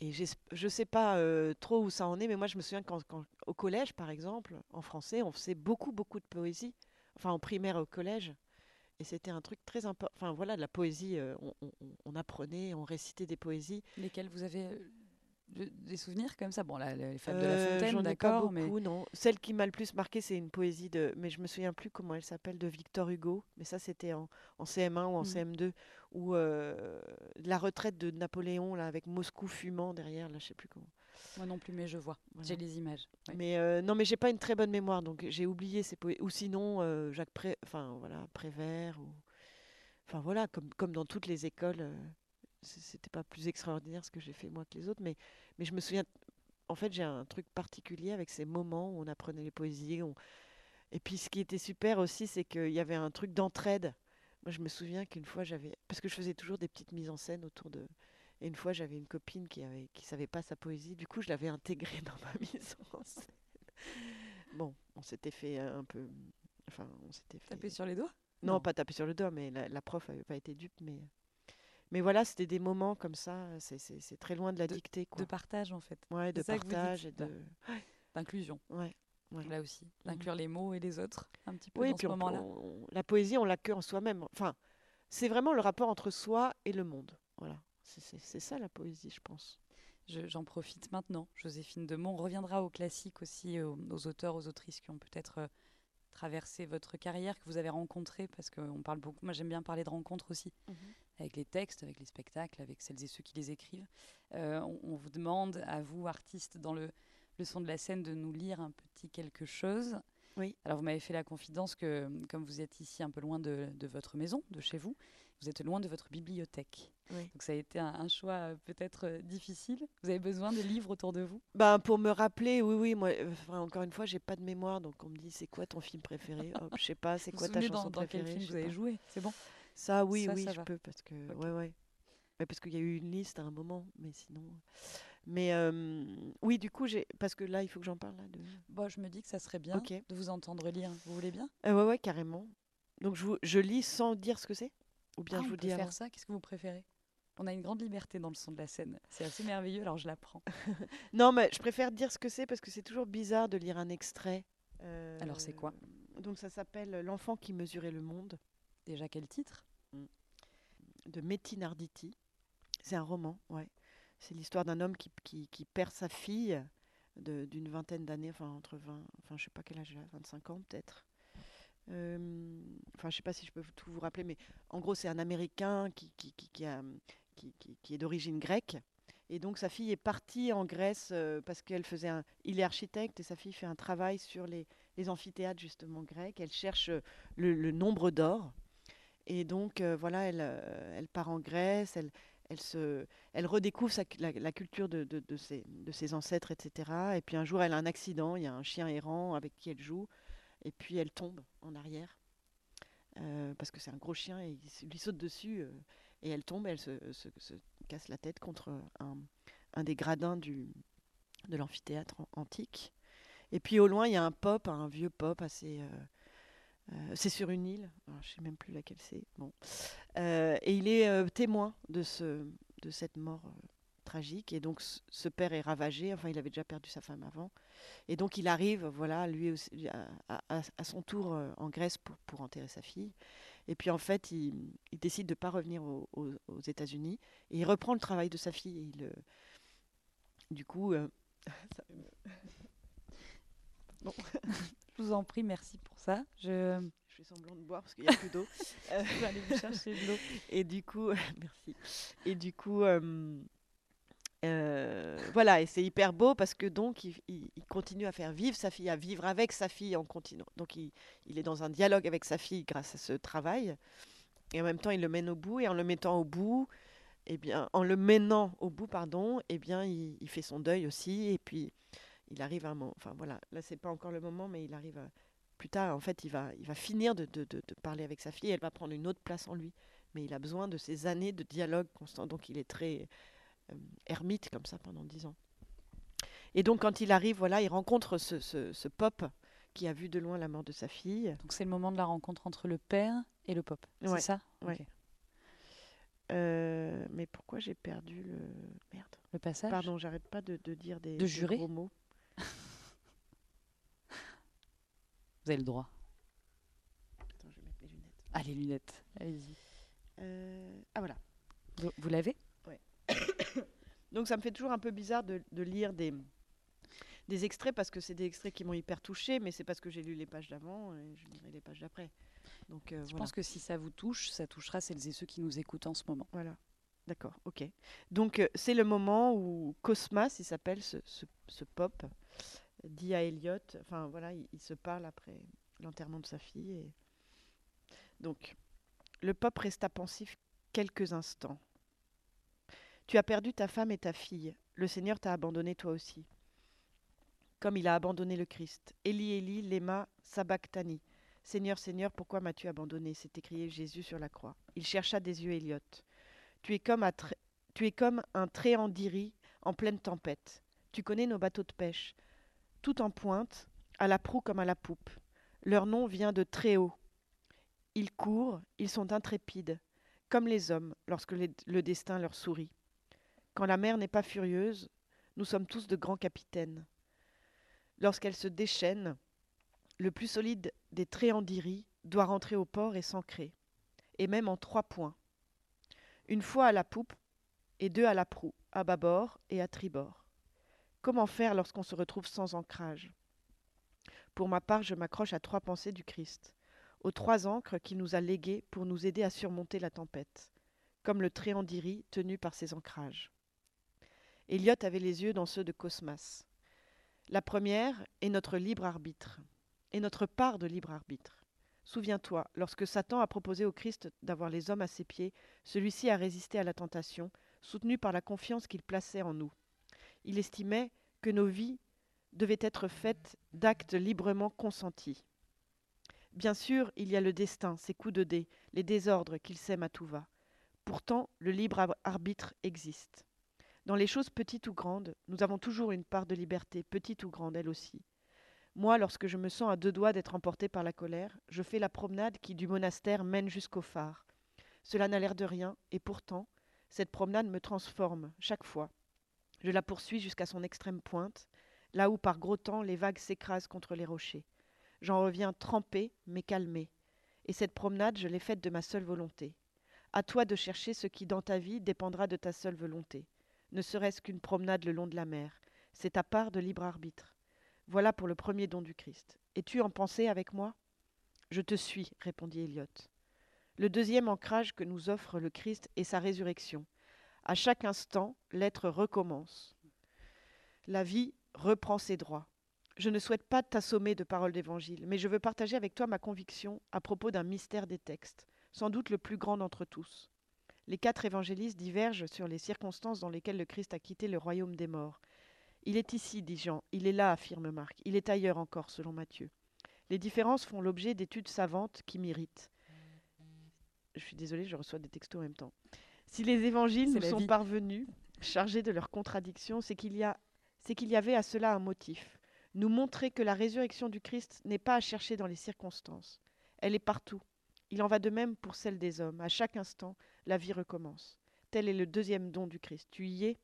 je sais pas euh, trop où ça en est, mais moi je me souviens quand, quand- au collège, par exemple, en français, on faisait beaucoup, beaucoup de poésie. Enfin, en primaire au collège. Et c'était un truc très important. Enfin, voilà, de la poésie, euh, on, apprenait, on récitait des poésies. Lesquels vous avez euh, des souvenirs comme ça Bon, là, les fables de Euh, la Fontaine, J'en ai pas d'accord, mais non. Celle qui m'a le plus marqué, c'est une poésie de. Mais je me souviens plus comment elle s'appelle, de Victor Hugo. Mais ça, c'était en, en CM1 ou en Mhm. CM2. Ou euh, la retraite de Napoléon, là, avec Moscou fumant derrière, là, je sais plus comment. moi non plus, mais je vois. Voilà. J'ai les images. ouais. Mais euh, non, mais j'ai pas une très bonne mémoire, donc j'ai oublié ces poètes. Ou sinon, euh, Jacques Pré... enfin, voilà, Prévert. Ou... Enfin, voilà, comme, comme dans toutes les écoles. Euh, C'était pas plus extraordinaire ce que j'ai fait moi que les autres, mais, mais je me souviens. En fait, j'ai un truc particulier avec ces moments où on apprenait les poésies. on- Et puis, ce qui était super aussi, c'est qu'il y avait un truc d'entraide. Moi, je me souviens qu'une fois, j'avais. Parce que je faisais toujours des petites mises en scène autour de. Et une fois, j'avais une copine qui avait qui savait pas sa poésie. Du coup, je l'avais intégrée dans ma mise en scène. Bon, on s'était fait un peu. Enfin, on s'était fait. Taper sur les doigts? Non, Non. pas taper sur le doigt, mais la, la prof avait pas été dupe. Mais, mais voilà, c'était des moments comme ça. C'est c'est- très loin de la De- dictée, quoi. De partage, en fait. Ouais, de partage et de. D'inclusion, Ouais. Ouais. là aussi. D'inclure les mots et les autres, un petit peu Oui, dans ce moment-là. la poésie, on l'a que en soi-même. Enfin, c'est vraiment le rapport entre soi et le monde. Voilà. C'est- ça la poésie, je pense. Je- J'en profite maintenant. Joséphine Demont on reviendra aux classiques aussi, aux, aux auteurs, aux autrices qui ont peut-être euh, traversé votre carrière, que vous avez rencontrés, parce qu'on parle beaucoup. Moi, j'aime bien parler de rencontres aussi, avec les textes, avec les spectacles, avec celles et ceux qui les écrivent. Euh, on, on vous demande, à vous, artistes, dans le, le son de la scène, de nous lire un petit quelque chose. Oui. Alors, vous m'avez fait la confidence que, comme vous êtes ici un peu loin de, de votre maison, de chez vous, vous êtes loin de votre bibliothèque. Oui. Donc, ça a été un, un choix euh, peut-être euh, difficile. Vous avez besoin de livres autour de vous? Ben, pour me rappeler, oui, oui, moi, enfin, encore une fois, j'ai pas de mémoire, donc on me dit c'est quoi ton film préféré? Je sais pas, c'est quoi ta chanson dans, dans quel préférée? film vous avez joué? C'est bon Ça, oui, Ça, oui, ça je va. peux parce que, ouais, ouais, Ouais, parce qu'il y a eu une liste à un moment, mais sinon, mais euh, oui, du coup, j'ai, parce que là, il faut que j'en parle là. De... Bon, je me dis que ça serait bien de vous entendre lire. Vous voulez bien? Euh, ouais, ouais, carrément. Donc je, vous- je lis sans dire ce que c'est, ou bien Ah, je on vous dis avant. faire ça. Qu'est-ce que vous préférez? On a une grande liberté dans le son de la scène. C'est assez merveilleux, alors je la prends. Non, mais je préfère dire ce que c'est parce que c'est toujours bizarre de lire un extrait. Alors, c'est quoi? Euh, Donc ça s'appelle L'enfant qui mesurait le monde Déjà, quel titre? De Metin Arditi. C'est un roman, ouais. C'est l'histoire d'un homme qui, qui, perd sa fille d'une vingtaine d'années, enfin entre 20, enfin je sais pas quel âge elle a, 25 ans peut-être. Euh, Enfin je sais pas si je peux tout vous rappeler, mais en gros c'est un Américain qui, qui, qui, est d'origine grecque. Et donc sa fille est partie en Grèce euh, parce qu'elle faisait. Il est architecte et sa fille fait un travail sur les, les amphithéâtres justement grecs. Elle cherche le nombre d'or. Et donc euh, voilà, elle, euh, elle part en Grèce, elle, elle, se, elle redécouvre la, culture de, de, ses, de ses ancêtres, etc. Et puis un jour, elle a un accident, il y a un chien errant avec qui elle joue, et puis elle tombe en arrière, euh, parce que c'est un gros chien, et il lui saute dessus, et elle tombe, elle se, se- se casse la tête contre un, un des gradins du, de l'amphithéâtre an- antique. Et puis au loin, il y a un pop, un vieux pop assez... c'est sur une île, alors, je sais même plus laquelle c'est. Bon. Euh, et il est euh, témoin de, ce, de cette mort euh, tragique. Et donc ce, père est ravagé, enfin il avait déjà perdu sa femme avant. Et donc il arrive, voilà, lui aussi, à, à- à son tour euh, en Grèce pour, pour enterrer sa fille. Et puis en fait, il, il décide de ne pas revenir au- au- aux États-Unis. Et il reprend le travail de sa fille. Et il, euh, du coup, euh, me- Je vous en prie, merci pour ça. Je, je fais semblant de boire parce qu'il n'y a plus d'eau. Euh, je vais aller vous chercher de l'eau. Et du coup, merci. Et du coup, euh, euh, voilà, et c'est hyper beau parce que donc il, il- il continue à faire vivre sa fille, à vivre avec sa fille en continuant. Donc il, il est dans un dialogue avec sa fille grâce à ce travail. Et en même temps, il le mène au bout. Et en le mettant au bout, eh bien, en le menant au bout, pardon, eh bien, il fait son deuil aussi. Et puis, il arrive à un moment. Enfin voilà, là c'est pas encore le moment, mais il arrive à- plus tard. En fait, il va, il va finir de, de- de- de parler avec sa fille. Et elle va prendre une autre place en lui mais il a besoin de ces années de dialogue constant. Donc il est très euh, ermite comme ça pendant dix ans. Et donc quand il arrive, voilà, il rencontre ce, ce- ce pop qui a vu de loin la mort de sa fille. Donc c'est le moment de la rencontre entre le père et le pop. Ouais, C'est ça? ouais. Euh, mais pourquoi j'ai perdu le merde Le passage? Pardon, j'arrête pas de, de dire des, De des gros mots. Vous avez le droit. Attends, je vais mettre mes lunettes. Ah, les lunettes. Allez-y. Euh, ah voilà. Vous, vous l'avez? Donc ça me fait toujours un peu bizarre de, de lire des, des extraits parce que c'est des extraits qui m'ont hyper touché, mais c'est parce que j'ai lu les pages d'avant et je lirai les pages d'après. Donc euh, Je voilà. pense que si ça vous touche, ça touchera celles et ceux qui nous écoutent en ce moment. Voilà. D'accord, ok. Donc euh, c'est le moment où Cosmas, il s'appelle ce, ce- ce pop, dit à Elliot, enfin voilà, il, se parle après l'enterrement de sa fille. Et... Donc, le pop resta pensif quelques instants. Tu as perdu ta femme et ta fille. Le Seigneur t'a abandonné toi aussi. Comme il a abandonné le Christ. Eli, Eli, lema sabachthani. Seigneur, Seigneur, pourquoi m'as-tu abandonné? S'est écrié Jésus sur la croix. Il chercha des yeux Elliot. Tu es comme Tu es comme un tréandiri en pleine tempête. Tu connais nos bateaux de pêche, tout en pointe, à la proue comme à la poupe. Leur nom vient de très haut. Ils courent, ils sont intrépides, comme les hommes lorsque le destin leur sourit. Quand la mer n'est pas furieuse, nous sommes tous de grands capitaines. Lorsqu'elle se déchaîne, le plus solide des tréandiries doit rentrer au port et s'ancrer, et même en trois points. Une fois à la poupe et deux à la proue, à bâbord et à tribord. Comment faire lorsqu'on se retrouve sans ancrage? Pour ma part, je m'accroche à trois pensées du Christ, aux trois ancres qu'il nous a léguées pour nous aider à surmonter la tempête, comme le tréandiri tenu par ses ancrages. Eliot avait les yeux dans ceux de Cosmas. La première est notre libre arbitre, et notre part de libre arbitre. Souviens-toi, lorsque Satan a proposé au Christ d'avoir les hommes à ses pieds, celui-ci a résisté à la tentation, soutenu par la confiance qu'il plaçait en nous. Il estimait que nos vies devaient être faites d'actes librement consentis. Bien sûr, il y a le destin, ses coups de dés, les désordres qu'il sème à tout va. Pourtant, le libre arbitre existe. Dans les choses petites ou grandes, nous avons toujours une part de liberté, petite ou grande, elle aussi. Moi, lorsque je me sens à deux doigts d'être emporté par la colère, je fais la promenade qui du monastère mène jusqu'au phare. Cela n'a l'air de rien, et pourtant, cette promenade me transforme chaque fois. Je la poursuis jusqu'à son extrême pointe, là où par gros temps les vagues s'écrasent contre les rochers. J'en reviens trempé, mais calmé. Et cette promenade, je l'ai faite de ma seule volonté. À toi de chercher ce qui, dans ta vie, dépendra de ta seule volonté. Ne serait-ce qu'une promenade le long de la mer. C'est ta part de libre arbitre. Voilà pour le premier don du Christ. Es-tu en pensée avec moi? Je te suis, répondit Eliot. Le deuxième ancrage que nous offre le Christ est sa résurrection. À chaque instant, l'être recommence. La vie reprend ses droits. Je ne souhaite pas t'assommer de paroles d'évangile, mais je veux partager avec toi ma conviction à propos d'un mystère des textes, sans doute le plus grand d'entre tous. Les quatre évangélistes divergent sur les circonstances dans lesquelles le Christ a quitté le royaume des morts. Il est ici, dit Jean, il est là, affirme Marc, il est ailleurs encore, selon Matthieu. Les différences font l'objet d'études savantes qui m'irritent je suis désolée, je reçois des textos en même temps. Si les évangiles nous sont parvenus, chargés de leurs contradictions, c'est qu'il y, a, qu'il y avait à cela un motif. Nous montrer que la résurrection du Christ n'est pas à chercher dans les circonstances. Elle est partout. Il en va de même pour celle des hommes. À chaque instant, la vie recommence. Tel est le deuxième don du Christ. Tu y es?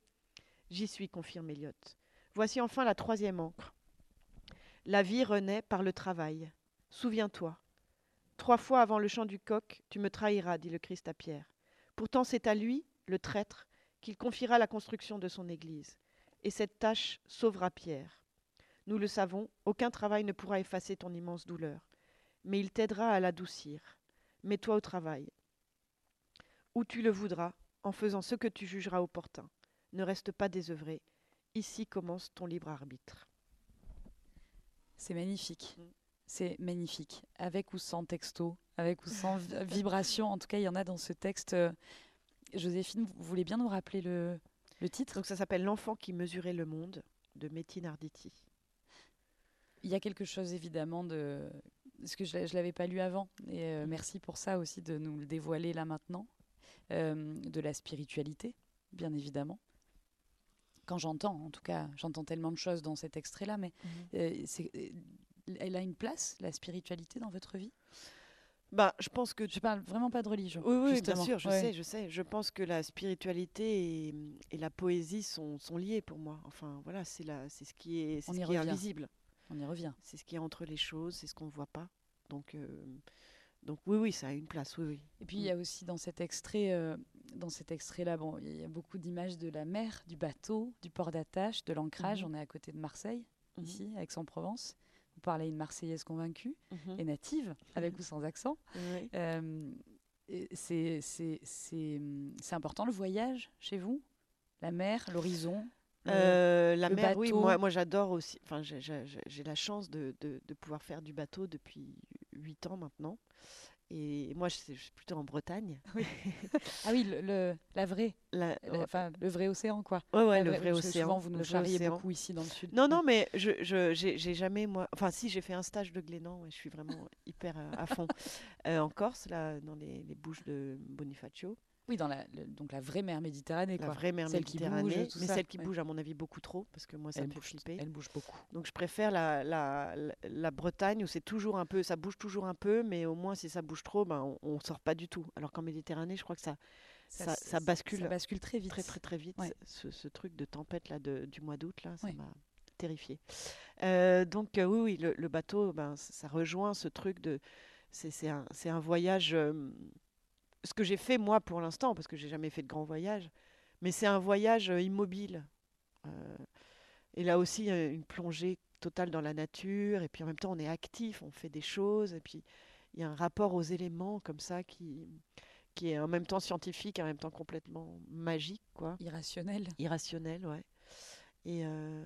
J'y suis, confirme Eliot. Voici enfin la troisième encre. La vie renaît par le travail. Souviens-toi, Trois fois avant le chant du coq, tu me trahiras, dit le Christ à Pierre. Pourtant c'est à lui, le traître, qu'il confiera la construction de son Église. Et cette tâche sauvera Pierre. Nous le savons, aucun travail ne pourra effacer ton immense douleur, mais il t'aidera à l'adoucir. Mets-toi au travail. Où tu le voudras, en faisant ce que tu jugeras opportun. Ne reste pas désœuvré. Ici commence ton libre arbitre. C'est magnifique. Mm. C'est magnifique, avec ou sans texto, avec ou sans vibration. En tout cas, il y en a dans ce texte. Euh, Joséphine, vous voulez bien nous rappeler le, titre? Donc ça s'appelle L'enfant qui mesurait le monde de Métine Arditi. Il y a quelque chose évidemment de... Parce que je ne l'avais pas lu avant, et euh, merci pour ça aussi de nous le dévoiler là maintenant, euh, de la spiritualité, bien évidemment quand j'entends, en tout cas, j'entends tellement de choses dans cet extrait-là, mais mhm. c'est elle a une place, la spiritualité, dans votre vie? Bah, je pense que je parle vraiment pas de religion. Oui, oui bien sûr, je sais, je sais. Je pense que la spiritualité et, la poésie sont, sont, liées pour moi. Enfin, voilà, c'est c'est ce qui est, ce qui est invisible. On y revient. C'est ce qui est entre les choses, c'est ce qu'on ne voit pas. Donc, euh, donc oui, oui, ça a une place, oui, oui. Et puis il y a aussi dans cet extrait, euh, dans cet extrait-là, bon, il y a beaucoup d'images de la mer, du bateau, du port d'attache, de l'ancrage. Mhm. On est à côté de Marseille, mhm. ici, Aix-en-Provence. Vous parlez une Marseillaise convaincue mhm. et native, avec ou sans accent. Euh, c'est important le voyage chez vous? La mer, l'horizon euh, la mer, oui, moi, moi j'adore aussi. Enfin, j'ai la chance de, de, de, pouvoir faire du bateau depuis 8 ans maintenant. Et moi, je suis plutôt en Bretagne. ah oui, le, la vraie, enfin le vrai océan, quoi. Ouais, ouais, le vrai océan. Souvent, vous nous charriez beaucoup ici dans le sud. Non, non, mais je, j'ai jamais moi. Enfin, si j'ai fait un stage de Glénan, et je suis vraiment hyper euh, à fond euh, en Corse, là, dans les, les, Bouches de Bonifacio. Oui, dans la, le- donc la vraie mer Méditerranée, La quoi. vraie mer Celle qui bouge, Méditerranée, tout mais ça, celle qui ouais. bouge à mon avis beaucoup trop, parce que moi ça elle me fait bouge, flipper. elle bouge beaucoup. Donc je préfère la, la, la, Bretagne où c'est toujours un peu, ça bouge toujours un peu, mais au moins si ça bouge trop, ben, on, on sort pas du tout. Alors qu'en Méditerranée, je crois que ça, ça, ça bascule Ça bascule très vite. très très très vite. Ouais. Ce, ce truc de tempête là de- du mois d'août là, ça Ouais. m'a terrifié. donc euh, oui oui, le, le bateau, ben ça, rejoint ce truc de, c'est un, un voyage. euh, ce que j'ai fait moi pour l'instant, parce que j'ai jamais fait de grands voyages, mais c'est un voyage euh, immobile. Euh, et là aussi une plongée totale dans la nature, et puis en même temps on est actif, on fait des choses, et puis il y a un rapport aux éléments comme ça qui qui est en même temps scientifique, en même temps complètement magique, quoi Irrationnel. irrationnel, ouais. Et, euh,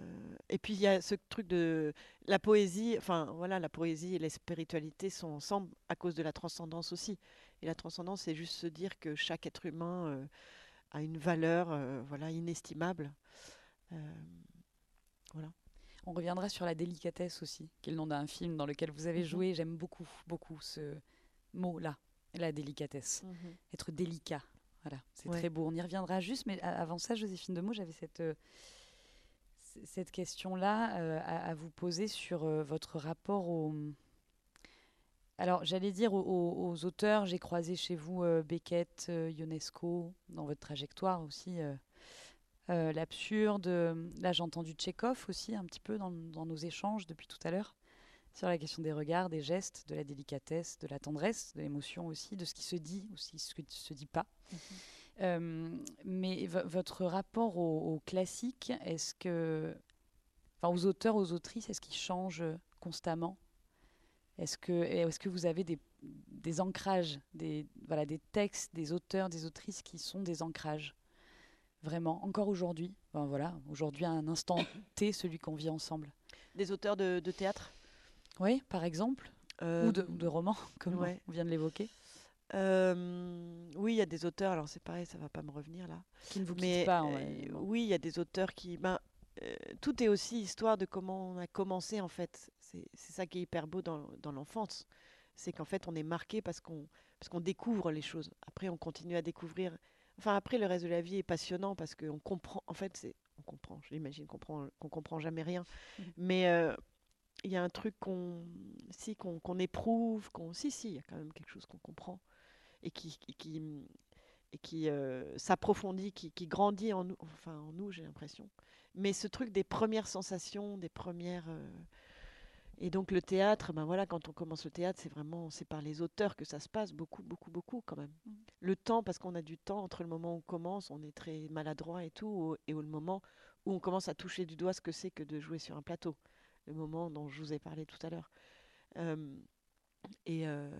et puis il y a ce truc de la poésie, enfin voilà, la poésie et la spiritualité sont ensemble à cause de la transcendance aussi. Et la transcendance, c'est juste se dire que chaque être humain euh, a une valeur, euh, voilà, inestimable. Euh, On reviendra sur la délicatesse aussi, qui est le nom d'un film dans lequel vous avez Mhm. joué. J'aime beaucoup, beaucoup ce mot-là, la délicatesse. Être délicat. Voilà, c'est Ouais. très beau. On y reviendra juste, mais avant ça, Joséphine Demeaux, j'avais cette, euh, question-là euh, à, à vous poser sur euh, votre rapport au. Alors, j'allais dire aux, auteurs, j'ai croisé chez vous euh, Beckett, euh, Ionesco, dans votre trajectoire aussi, euh, l'absurde. Là, j'ai entendu Tchekhov aussi, un petit peu dans, dans nos échanges depuis tout à l'heure, sur la question des regards, des gestes, de la délicatesse, de la tendresse, de l'émotion aussi, de ce qui se dit aussi, ce qui ne se dit pas. Euh, mais vo- votre rapport au, au classique, est-ce que, enfin, aux auteurs, aux autrices, est-ce qu'ils changent constamment? Est-ce que, est-ce que vous avez des, des ancrages, des, voilà, des textes, des auteurs, des autrices qui sont des ancrages? Vraiment, encore aujourd'hui? Enfin, voilà, aujourd'hui, à un instant T, celui qu'on vit ensemble. Des auteurs de, de théâtre? Oui, par exemple Euh, Ou de, de romans, comme ouais. on vient de l'évoquer euh, Oui, il y a des auteurs, alors c'est pareil, ça va pas me revenir là. Qui ne vous Mais pas. euh, oui, il y a des auteurs qui. Ben, tout est aussi histoire de comment on a commencé en fait. C'est ça qui est hyper beau dans, dans l'enfance. C'est qu'en fait, on est marqué parce qu'on qu'on découvre les choses. Après, on continue à découvrir. Enfin, après, le reste de la vie est passionnant parce qu'on comprend. En fait, c'est on comprend. J'imagine qu'on comprend, qu'on comprend jamais rien. Mhm. Mais euh, il y a un truc qu'on si qu'on qu'on éprouve, qu'on si si, il y a quand même quelque chose qu'on comprend et qui qui, qui- et qui euh, s'approfondit, qui, qui grandit en nous, enfin en nous, j'ai l'impression. Mais ce truc des premières sensations, des premières euh, et donc le théâtre, ben voilà, quand on commence le théâtre, c'est vraiment c'est par les auteurs que ça se passe beaucoup, beaucoup, beaucoup quand même. Mhm. Le temps, parce qu'on a du temps entre le moment où on commence, on est très maladroit et tout, et au le moment où on commence à toucher du doigt ce que c'est que de jouer sur un plateau, le moment dont je vous ai parlé tout à l'heure. Euh, et euh,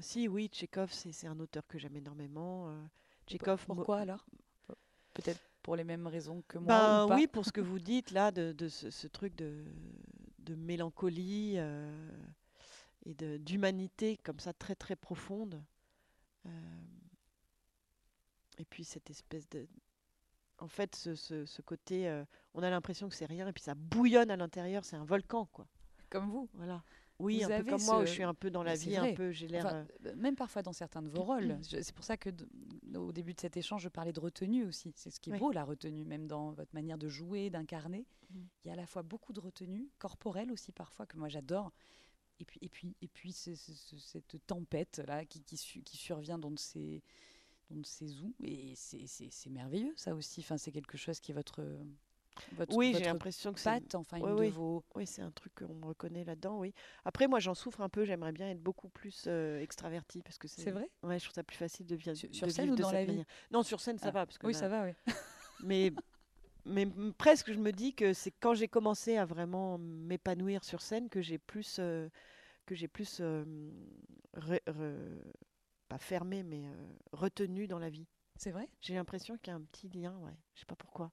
si, oui, Tchekhov, c'est un auteur que j'aime énormément. euh, Tchekhov, Pourquoi alors? Peut-être pour les mêmes raisons que moi ou pas? oui, pour ce que vous dites là, de, de ce, ce truc de, de mélancolie euh, et d'humanité comme ça très très profonde. Euh, et puis cette espèce de... En fait, ce, ce- ce côté, euh, on a l'impression que c'est rien et puis ça bouillonne à l'intérieur, c'est un volcan quoi. Comme vous. Voilà. Oui, Vous un peu avez comme moi, où ce- je suis un peu dans la vie, vrai. un peu, j'ai l'air... Enfin, euh, euh, même parfois dans certains de vos rôles. Je- C'est pour ça que au début de cet échange, je parlais de retenue aussi. C'est ce qui est Oui. beau, la retenue, même dans votre manière de jouer, d'incarner. Mm. Il y a à la fois beaucoup de retenue, corporelle aussi parfois, que moi j'adore. Et puis, et puis, et puis ce- ce- ce- cette tempête-là qui, qui, su- qui survient dans de ces, dans ces où. Et c'est merveilleux, ça aussi. Enfin, c'est quelque chose qui est votre, votre, oui, j'ai l'impression que c'est... enfin, Ouais, une oui. de vos... Oui, c'est un truc qu'on me reconnaît là-dedans, oui. Après, moi, j'en souffre un peu. J'aimerais bien être beaucoup plus euh, extravertie parce que c'est. Vrai? Ouais, je trouve ça plus facile de, vi- Sur- de sur vivre scène ou de dans la vie? manière. Non, sur scène, ça Ah, va parce que Oui, là- ça va, oui. Mais mais presque, je me dis que c'est quand j'ai commencé à vraiment m'épanouir sur scène que j'ai plus euh, que j'ai plus euh, re- re- pas fermé, mais retenu dans la vie. C'est vrai? J'ai l'impression qu'il y a un petit lien, ouais. Je sais pas pourquoi.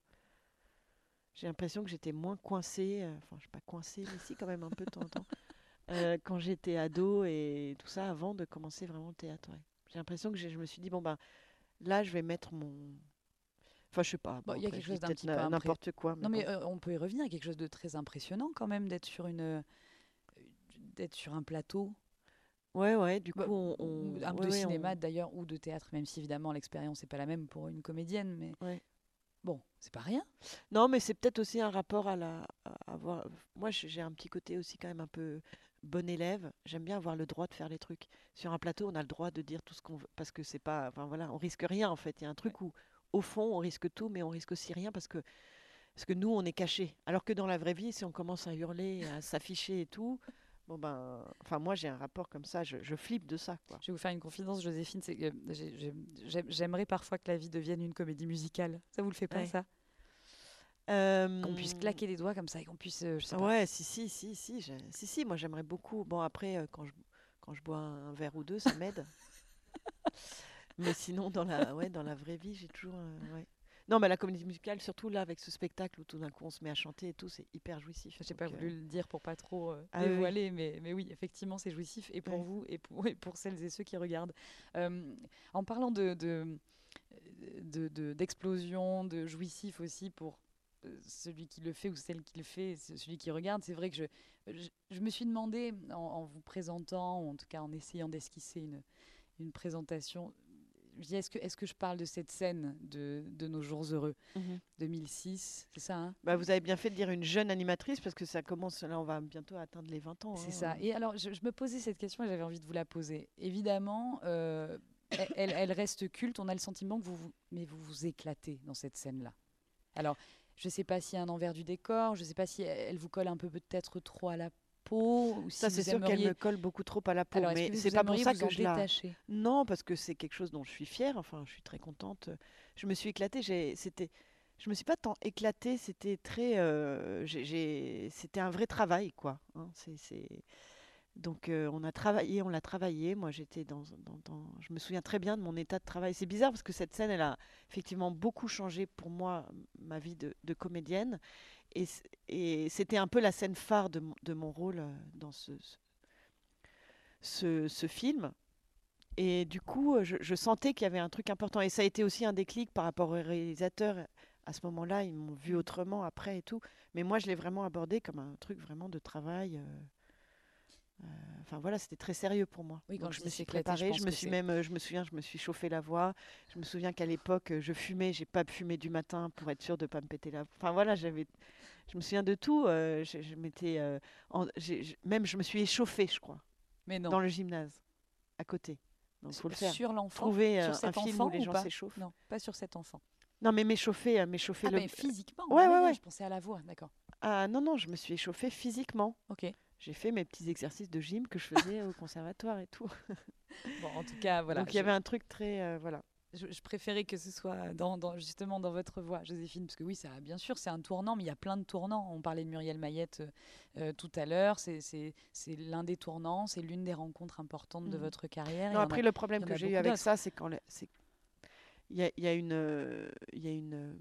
J'ai l'impression que j'étais moins coincée, euh, enfin, je suis pas coincée, mais si, quand même un peu de temps en temps, euh, quand j'étais ado et tout ça, avant de commencer vraiment le théâtre, ouais. J'ai l'impression que je me suis dit, bon, ben, là, je vais mettre mon. Enfin, je sais pas. Bon, il y a quelque chose d'un petit peu n'importe quoi. Non, mais euh, on peut y revenir. Il y a quelque chose de très impressionnant quand même d'être sur une, d'être sur un plateau. Ouais, ouais, du coup, Bah, on, ou on- un ouais, de cinéma on- d'ailleurs ou de théâtre, même si évidemment l'expérience n'est pas la même pour une comédienne, mais Ouais. Bon, c'est pas rien. Non, mais c'est peut-être aussi un rapport à la. à avoir... Moi, j'ai j'ai un petit côté aussi quand même un peu bon élève. J'aime bien avoir le droit de faire les trucs. Sur un plateau, on a le droit de dire tout ce qu'on veut. Parce que c'est pas. Enfin voilà, on risque rien en fait. Il y a un truc où, au fond, on risque tout, mais on risque aussi rien parce que. Parce que nous, on est cachés. Alors que dans la vraie vie, si on commence à hurler, à s'afficher et tout, bon ben. Enfin, moi, j'ai un rapport comme ça. Je, je flippe de ça, quoi. Je vais vous faire une confidence, Joséphine, c'est que j'aime- j'aimerais parfois que la vie devienne une comédie musicale. Ça vous le fait pas Ouais. ça? Qu'on puisse Euh, claquer des doigts comme ça et qu'on puisse, euh, je sais pas. Ouais, si, si, si, si, si, si, moi j'aimerais beaucoup. Bon, après, euh, quand je, quand je bois un verre ou deux, ça m'aide. mais sinon, dans la, ouais, dans la vraie vie, j'ai toujours. euh, ouais. Non, mais la comédie musicale, surtout là, avec ce spectacle où tout d'un coup on se met à chanter et tout, c'est hyper jouissif. J'ai pas Donc, euh, voulu le dire pour pas trop euh, Ah oui. dévoiler, mais, mais oui, effectivement, c'est jouissif et pour Ouais. vous et pour, et pour celles et ceux qui regardent. Euh, en parlant de, de, de- de- d'explosion, de, jouissif aussi pour celui qui le fait ou celle qui le fait, ce- celui qui regarde, c'est vrai que je, je, je me suis demandé en, en vous présentant, ou en tout cas en essayant d'esquisser une, une présentation, je dis, est-ce que, est-ce que je parle de cette scène de, de Nos Jours Heureux, mhm. 2006, c'est ça hein? Bah, vous avez bien fait de dire une jeune animatrice parce que ça commence, là, on va bientôt atteindre les 20 ans. C'est hein. ça. Et alors, je, je me posais cette question et j'avais envie de vous la poser. Évidemment, euh, elle, elle- elle reste culte. On a le sentiment que vous vous, mais vous vous éclatez dans cette scène-là. Alors, je ne sais pas s'il y a un envers du décor. Je ne sais pas si elle, elle vous colle un peu peut-être trop à la peau. Ou si Ça, c'est sûr qu'elle me colle beaucoup trop à la peau, Alors, mais c'est pas pour ça que je la. Non, parce que c'est quelque chose dont je suis fière. Enfin, je suis très contente. Je me suis éclatée. J'ai, c'était, je me suis pas tant éclatée. C'était très, euh, j'ai, c'était un vrai travail, quoi. hein. c'est, c'est- Donc, euh, on a travaillé, on l'a travaillé. Moi, j'étais dans, dans, dans- je me souviens très bien de mon état de travail. C'est bizarre parce que cette scène, elle a effectivement beaucoup changé pour moi ma vie de, de comédienne. Et, c'était un peu la scène phare de mon, de mon rôle euh, dans ce, ce, ce- ce film. Et du coup, euh, je, je sentais qu'il y avait un truc important. Et ça a été aussi un déclic par rapport aux réalisateurs. À ce moment-là, ils m'ont vu autrement après et tout. Mais moi, je l'ai vraiment abordé comme un truc vraiment de travail. euh, euh, Enfin voilà, c'était très sérieux pour moi. Oui, quand Donc je je me suis je préparée. pense Je me suis même, je me souviens, je me suis chauffé la voix. Je me souviens qu'à l'époque, je fumais. J'ai pas fumé du matin pour être sûre de pas me péter la. Enfin voilà, j'avais. Je me souviens de tout. euh, je, je m'étais, euh, même je me suis échauffée, je crois, Mais non. dans le gymnase, à côté. Donc faut le faire. Sur l'enfant. Trouver sur euh, un cet film enfant où les gens s'échauffent. Non, pas sur cet enfant. Non, mais m'échauffer, m'échauffer Ah, le. mais physiquement. Ouais, ah oui, ouais, ouais. Je pensais à la voix, d'accord. Ah non, non, je me suis échauffée physiquement. Ok. J'ai fait mes petits exercices de gym que je faisais au conservatoire et tout. Bon, en tout cas, voilà. Donc il y avait un truc très. euh, voilà. Je, je préférais que ce soit dans, dans- justement dans votre voix, Joséphine, parce que oui, ça, bien sûr, c'est un tournant, mais il y a plein de tournants. On parlait de Muriel Mayette euh, euh, tout à l'heure, c'est l'un des tournants, c'est l'une des rencontres importantes de Mhm. votre carrière. Non, a- après, le problème que j'ai eu avec ça, c'est quand. Il y a, il y a une, euh, il y a une,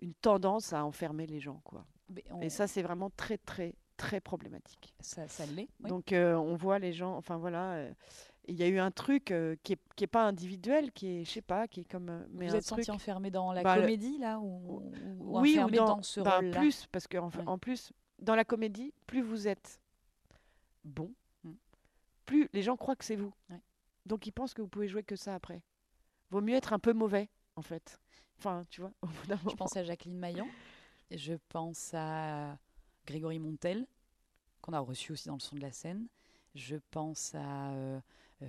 une tendance à enfermer les gens, quoi. on- Et ça, c'est vraiment très, très, très problématique. ça, ça l'est. oui. Donc, euh, on voit les gens. Enfin, voilà. Il y a eu un truc euh, qui est, qui est pas individuel, qui est, je sais pas, qui est comme. euh, mais Vous un êtes senti enfermé dans la Bah, comédie, là, ou, ou- ou oui, ou enfermé dans, dans, ce bah, rôle-là plus, parce que en, fa- Ouais. en plus, dans la comédie, plus vous êtes bon, Mm. plus les gens croient que c'est vous. Ouais. Donc ils pensent que vous pouvez jouer que ça après. Vaut mieux être un peu mauvais, en fait. Enfin, tu vois, au bout d'un Je pense à Jacqueline Maillan, et je pense à Grégory Montel, qu'on a reçu aussi dans le son de la scène. Je pense à euh,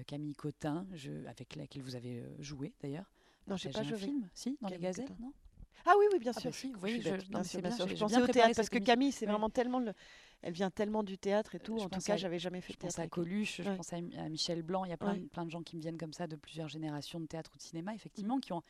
Camille Cotin, je, avec laquelle vous avez euh, joué d'ailleurs. Non, j'ai pas joué un film, si, dans les Cotin. non Ah oui, oui, bien Ah sûr. bah si, je- je je- non, bien bien sûr. Je pensais au théâtre parce que. Camille, c'est Ouais. vraiment tellement le... Elle vient tellement du théâtre et tout. Je en tout pense cas, à- j'avais jamais fait Je de pense théâtre. à avec elle. Coluche, je pense à, Mi- à Michel Blanc. Il y a plein, Ouais. de, plein de gens qui me viennent comme ça de plusieurs générations de théâtre ou de cinéma, effectivement, qui ont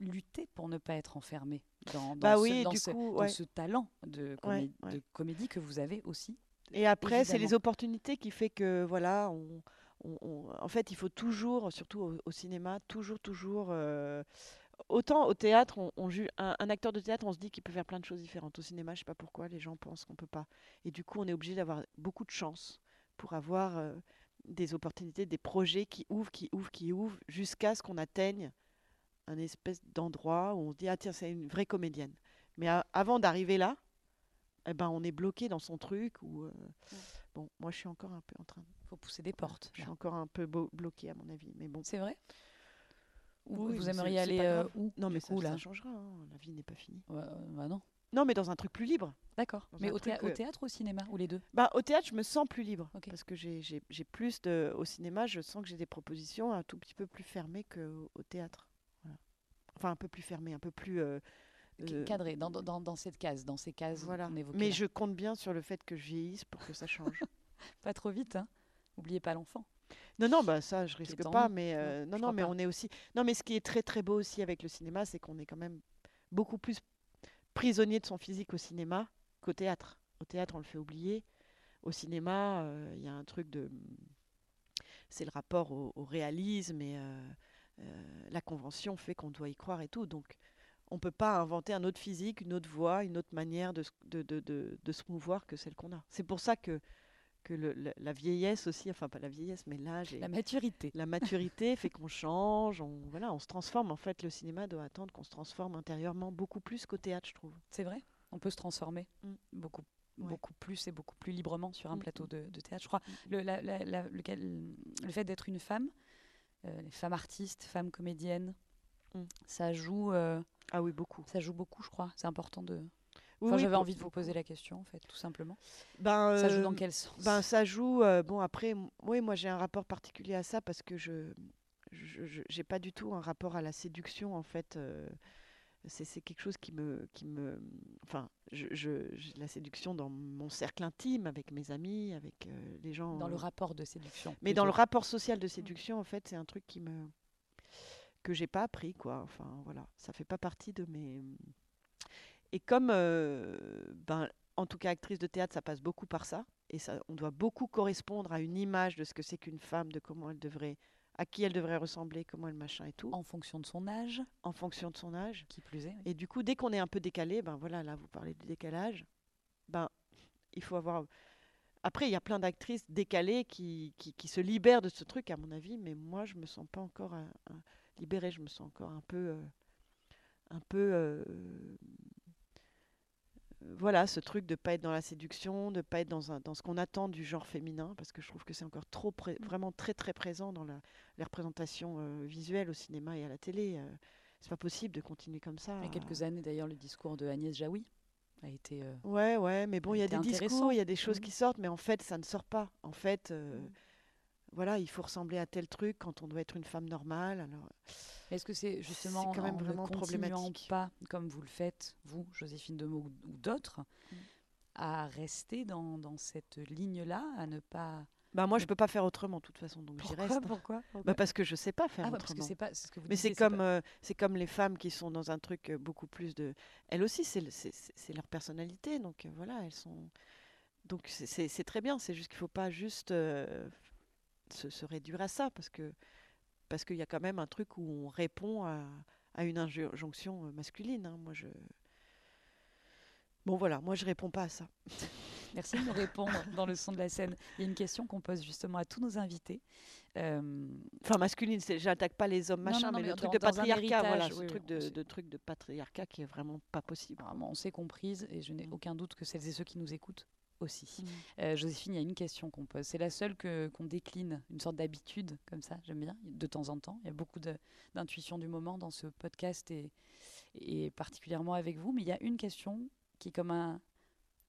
lutté pour ne pas être enfermés dans, dans Bah ce, oui, dans du ce- coup, dans ouais. ce talent de, comé- comédie que vous avez aussi. Et après, c'est les opportunités qui fait que voilà, on, on- en fait, il faut toujours, surtout au, cinéma, toujours, toujours. euh, autant au théâtre, on, juge un, acteur de théâtre, on se dit qu'il peut faire plein de choses différentes. Au cinéma, je sais pas pourquoi, les gens pensent qu'on peut pas. Et du coup, on est obligé d'avoir beaucoup de chance pour avoir euh, des opportunités, des projets qui ouvrent, qui ouvrent, qui ouvrent, jusqu'à ce qu'on atteigne un espèce d'endroit où on se dit ah tiens, c'est une vraie comédienne. Mais avant d'arriver là, eh ben, on est bloqué dans son truc ou. euh, bon, moi, je suis encore un peu en train. Il faut pousser des portes. Je suis encore un peu bloquée, à mon avis. Mais bon. C'est vrai? Oui, Vous aimeriez aller euh, où Non, mais ça, là ça changera. Hein. La vie n'est pas finie. Ouais, bah non. Non, mais dans un truc plus libre. D'accord. Mais au, théâtre ou au cinéma Ou les deux? Bah, Au théâtre, je me sens plus libre. Parce que j'ai plus de. Au cinéma, je sens que j'ai des propositions un tout petit peu plus fermées qu'au théâtre. Voilà. Enfin, un peu plus fermées, un peu plus. Euh, euh cadré dans, dans, dans, cette case, dans ces cases. Voilà. Mais je compte bien sur le fait que je vieillisse pour que ça change. pas trop vite, hein Oubliez pas l'enfant. Non, non, bah ça, je risque pas, mais euh, non, non, mais on est aussi. Non, mais ce qui est très, très beau aussi avec le cinéma, c'est qu'on est quand même beaucoup plus prisonnier de son physique au cinéma qu'au théâtre. Au théâtre, on le fait oublier. Au cinéma, euh, il y a un truc de. C'est le rapport au, réalisme et euh, euh, la convention fait qu'on doit y croire et tout. Donc, on ne peut pas inventer un autre physique, une autre voix, une autre manière de, de, de, de se mouvoir que celle qu'on a. C'est pour ça que que le, la, vieillesse aussi, enfin pas la vieillesse, mais l'âge la maturité. La maturité fait qu'on change, on voilà, on se transforme. En fait, le cinéma doit attendre qu'on se transforme intérieurement beaucoup plus qu'au théâtre, je trouve. C'est vrai. On peut se transformer mm. beaucoup beaucoup plus et beaucoup plus librement sur un mm, plateau mm. de, théâtre. Je crois le, la, le, fait d'être une femme, euh, les femmes artistes, femmes comédiennes, ça joue. Euh, ah oui, beaucoup. Ça joue beaucoup, je crois. C'est important de j'avais envie de vous poser la question, en fait, tout simplement. Ben, ça joue dans euh, quel sens? Ben, ça joue. Euh, bon, après, oui, moi, j'ai un rapport particulier à ça parce que je, j'ai pas du tout un rapport à la séduction, en fait. Euh, c'est quelque chose qui me, qui me, enfin, je, la séduction dans mon cercle intime, avec mes amis, avec les gens. Dans le rapport de séduction. Mais dans le rapport social de séduction, en fait, c'est un truc qui me, que j'ai pas appris, quoi. Enfin, voilà, ça fait pas partie de mes et comme, euh, ben, en tout cas, actrice de théâtre, ça passe beaucoup par ça. Et ça, on doit beaucoup correspondre à une image de ce que c'est qu'une femme, de comment elle devrait, à qui elle devrait ressembler, comment elle machin et tout. En fonction de son âge. En fonction de son âge. Qui plus est. Et du coup, dès qu'on est un peu décalé, ben voilà, là, vous parlez du décalage, ben, il faut avoir. Après, il y a plein d'actrices décalées qui, qui, qui, se libèrent de ce truc, à mon avis, mais moi, je me sens pas encore euh, libérée, je me sens encore un peu. Euh, un peu voilà, ce truc de pas être dans la séduction, de pas être dans, un, dans ce qu'on attend du genre féminin, parce que je trouve que c'est encore trop vraiment très très présent dans la, les représentations euh, visuelles au cinéma et à la télé. Euh, c'est pas possible de continuer comme ça. Il y a quelques années d'ailleurs, le discours de Agnès Jaoui a été. Euh, ouais, ouais, mais bon, il y a des discours, il y a des choses qui sortent, mais en fait, ça ne sort pas. En fait. Voilà, il faut ressembler à tel truc quand on doit être une femme normale. Alors. Est-ce que c'est justement quand même en vraiment problématique pas, comme vous le faites, vous, Joséphine Demeaux ou, d'autres, mm. à rester dans, dans cette ligne-là, à ne pas... Bah moi, je peux pas faire autrement, de toute façon, donc j'y reste. Pourquoi, bah Parce que je sais pas faire ah, autrement. Parce que pas, ce que vous Mais c'est comme, euh, c'est comme les femmes qui sont dans un truc euh, beaucoup plus de... Elles aussi, c'est leur personnalité, donc euh, voilà, elles sont... Donc c'est très bien, c'est juste qu'il faut pas juste se, se, réduire à ça, parce que parce qu'il y a quand même un truc où on répond à, à une injonction euh, masculine. Hein. Moi, je... Bon voilà, moi je réponds pas à ça. Merci de nous répondre dans le son de la scène. Il y a une question qu'on pose justement à tous nos invités. Euh, enfin masculine, j'attaque pas les hommes machin, mais, le truc de patriarcat, voilà, ce truc de, de, truc de patriarcat qui est vraiment pas possible. Vraiment, on s'est comprise et je n'ai mm. aucun doute que celles et ceux qui nous écoutent aussi. Mm. Euh, Joséphine, il y a une question qu'on pose. C'est la seule que, qu'on décline, une sorte d'habitude comme ça, j'aime bien, de temps en temps. Il y a beaucoup d'intuition du moment dans ce podcast et, et, particulièrement avec vous. Mais il y a une question qui est comme un,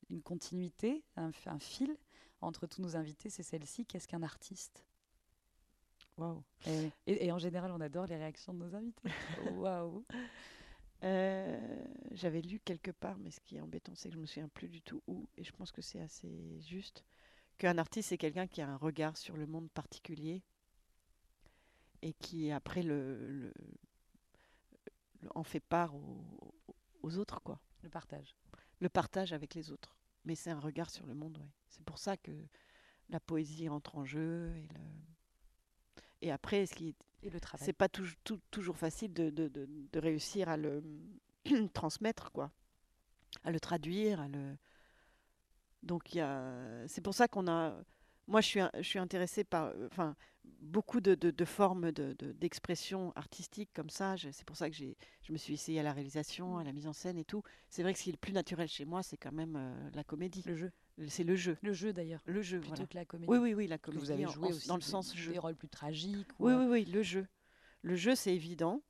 une continuité, un, un fil entre tous nos invités, c'est celle-ci. Qu'est-ce qu'un artiste? Waouh et, et, en général, on adore les réactions de nos invités. Waouh euh, j'avais lu quelque part, mais ce qui est embêtant, c'est que je me souviens plus du tout où, et je pense que c'est assez juste, qu'un artiste, c'est quelqu'un qui a un regard sur le monde particulier et qui, après, le, en fait part aux, autres, quoi. Le partage. Le partage avec les autres. Mais c'est un regard sur le monde, oui. C'est pour ça que la poésie entre en jeu et le et après, ce qui et le travail. C'est pas toujours facile de, de, de, réussir à le transmettre, quoi, à le traduire, à le. Donc c'est pour ça qu'on a. moi, je suis, je suis intéressée par euh, enfin, beaucoup de, de, de formes de- de- d'expression artistique comme ça. C'est pour ça que je me suis essayée à la réalisation, à la mise en scène et tout. C'est vrai que ce qui est le plus naturel chez moi, c'est quand même euh, la comédie. Le jeu. C'est le jeu. Le jeu d'ailleurs, Le jeu, plutôt voilà. que la comédie. Oui, oui, oui, la comédie. vous avez joué en- aussi dans le sens jeu. des rôles plus tragiques. ou, Oui, oui, oui, le jeu. Le jeu, c'est évident.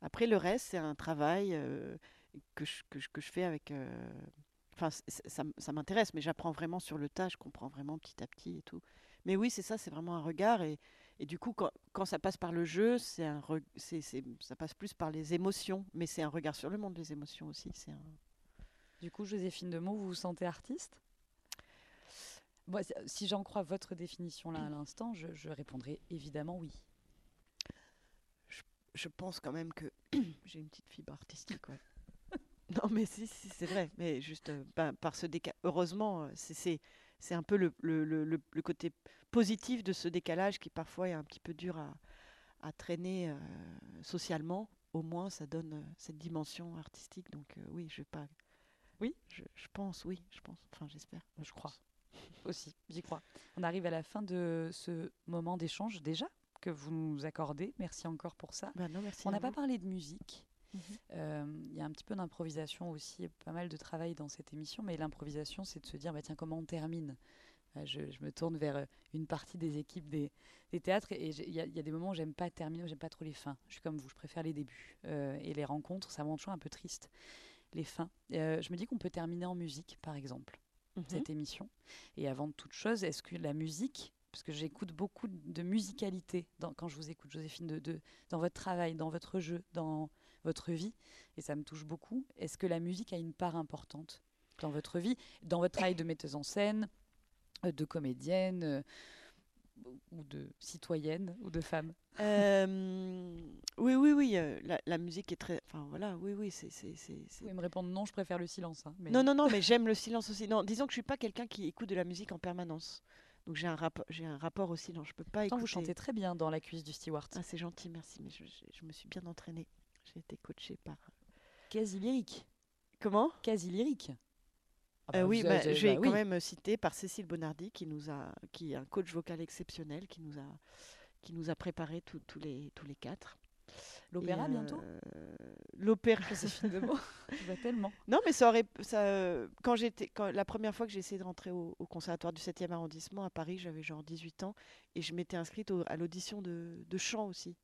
Après, le reste, c'est un travail euh, que, je, que, je, que je fais avec. euh, Enfin, ça, m'intéresse, mais j'apprends vraiment sur le tas, je comprends vraiment petit à petit et tout. Mais oui, c'est ça, c'est vraiment un regard. Et, et du coup, quand, quand ça passe par le jeu, c'est un re- c'est c'est- ça passe plus par les émotions. Mais c'est un regard sur le monde, les émotions aussi. C'est un... Du coup, Joséphine Demeaux, vous vous sentez artiste? Moi, si- j'en crois votre définition là à l'instant, je, je répondrai évidemment oui. Je pense quand même que j'ai une petite fibre artistique. ouais. non, mais si, si, c'est vrai. Mais juste euh, ben, par ce décalage. Heureusement, euh, c'est- c'est c'est un peu le, le, le, le- le côté positif de ce décalage qui parfois est un petit peu dur à, à traîner euh, socialement. Au moins, ça donne euh, cette dimension artistique. Donc, euh, oui, je vais pas. Oui je, je pense, oui, je pense. Enfin, j'espère. Je crois aussi, j'y crois. On arrive à la fin de ce moment d'échange déjà que vous nous accordez. Merci encore pour ça. Non, merci. On à n'a pas vous. parlé de musique. Mhm. Euh, Il y a un petit peu d'improvisation aussi, pas mal de travail dans cette émission, mais l'improvisation, c'est de se dire, bah, tiens, comment on termine? Euh, je, je me tourne vers euh, une partie des équipes des, des théâtres, et il y, a- il y a des moments où j'aime pas terminer, j'aime pas trop les fins. Je suis comme vous, je préfère les débuts. Euh, et les rencontres, ça me rend toujours un peu triste, les fins. Euh, je me dis qu'on peut terminer en musique, par exemple Mhm. cette émission. Et avant toute chose, est-ce que la musique, parce que j'écoute beaucoup de musicalité dans- quand je vous écoute, Joséphine, de, de- dans votre travail, dans votre jeu, dans votre vie, et ça me touche beaucoup, est-ce que la musique a une part importante dans votre vie, dans votre travail de metteuse en scène, euh, de comédienne, euh, ou de citoyenne, ou de femme? Euh, oui, oui, oui. euh, la, la musique est très. Enfin, voilà, oui, oui, c'est. c'est- c'est- Vous c'est- pouvez me répondre non, je préfère le silence. hein, mais- Non, non, non, mais j'aime le silence aussi. Non, disons que je suis pas quelqu'un qui écoute de la musique en permanence. Donc j'ai un, rap- j'ai un rapport au silence. Je peux pas Pourtant, écouter. vous chantez très bien dans la cuisse du steward. Ah, c'est gentil, merci. Mais je, je- je me suis bien entraînée. J'ai été coachée par. Quasi lyrique. Comment? Quasi lyrique. Ah Euh, bah, Oui, vous bah, avez- je vais bah quand oui. même citer par Cécile Bonardi, qui nous a, qui est un coach vocal exceptionnel, qui nous a, qui nous a préparé tous les, tous les quatre. L'opéra Et, bientôt? euh, L'opéra. Joséphine. Je vois tellement. Non, mais ça aurait. Ça, euh, quand j'étais, quand, la première fois que j'ai essayé de rentrer au, au conservatoire du 7e arrondissement à Paris, j'avais genre 18 ans et je m'étais inscrite au- à l'audition de, de chant aussi.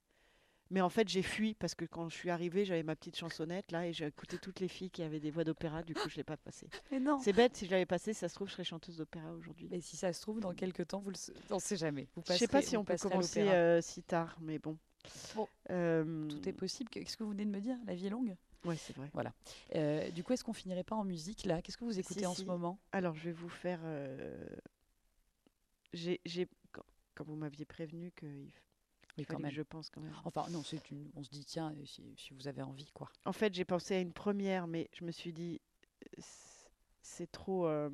Mais en fait, j'ai fui parce que quand je suis arrivée, j'avais ma petite chansonnette là et j'ai écouté toutes les filles qui avaient des voix d'opéra. Du coup, je l'ai pas passée. C'est bête, si je l'avais passée, ça se trouve, je serais chanteuse d'opéra aujourd'hui. Mais si ça se trouve, dans quelques temps, vous le on sait jamais. Vous Je sais pas passerez- si on peut passerez commencer euh, si tard, mais bon. Bon, Euh, Tout est possible. Qu'est-ce que vous venez de me dire? La vie est longue? Ouais, c'est vrai. Euh, du coup, est-ce qu'on finirait pas en musique là? Qu'est-ce que vous écoutez Si, en si. ce moment? Alors, je vais vous faire. J'ai, quand, vous m'aviez prévenu qu'il Oui, fallait quand même. je pense quand même. Enfin, non, c'est une. On se dit tiens, euh, si, si vous avez envie, quoi. En fait, j'ai pensé à une première, mais je me suis dit, euh, c'est trop. euh,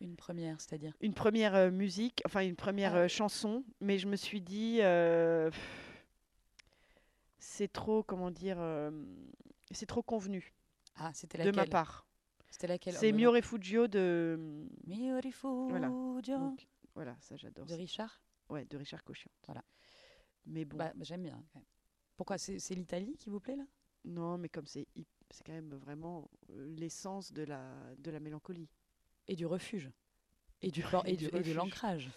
Une première, c'est-à-dire? une première euh, musique, enfin une première Ah. euh, chanson, mais je me suis dit, euh, c'est trop, comment dire, euh, c'est trop convenu Ah, c'était de ma part. C'était laquelle? C'est Oh, Mio Refugio de. Mio Voilà. Rifugio donc, voilà, ça j'adore. de Richard? Ouais, de Richard Cochian. Voilà. Mais bon, Bah, j'aime bien. Pourquoi C'est l'Italie qui vous plaît là? Non, mais comme c'est c'est quand même vraiment euh, l'essence de la, de la mélancolie. Et du refuge. Et du, et du de l'ancrage.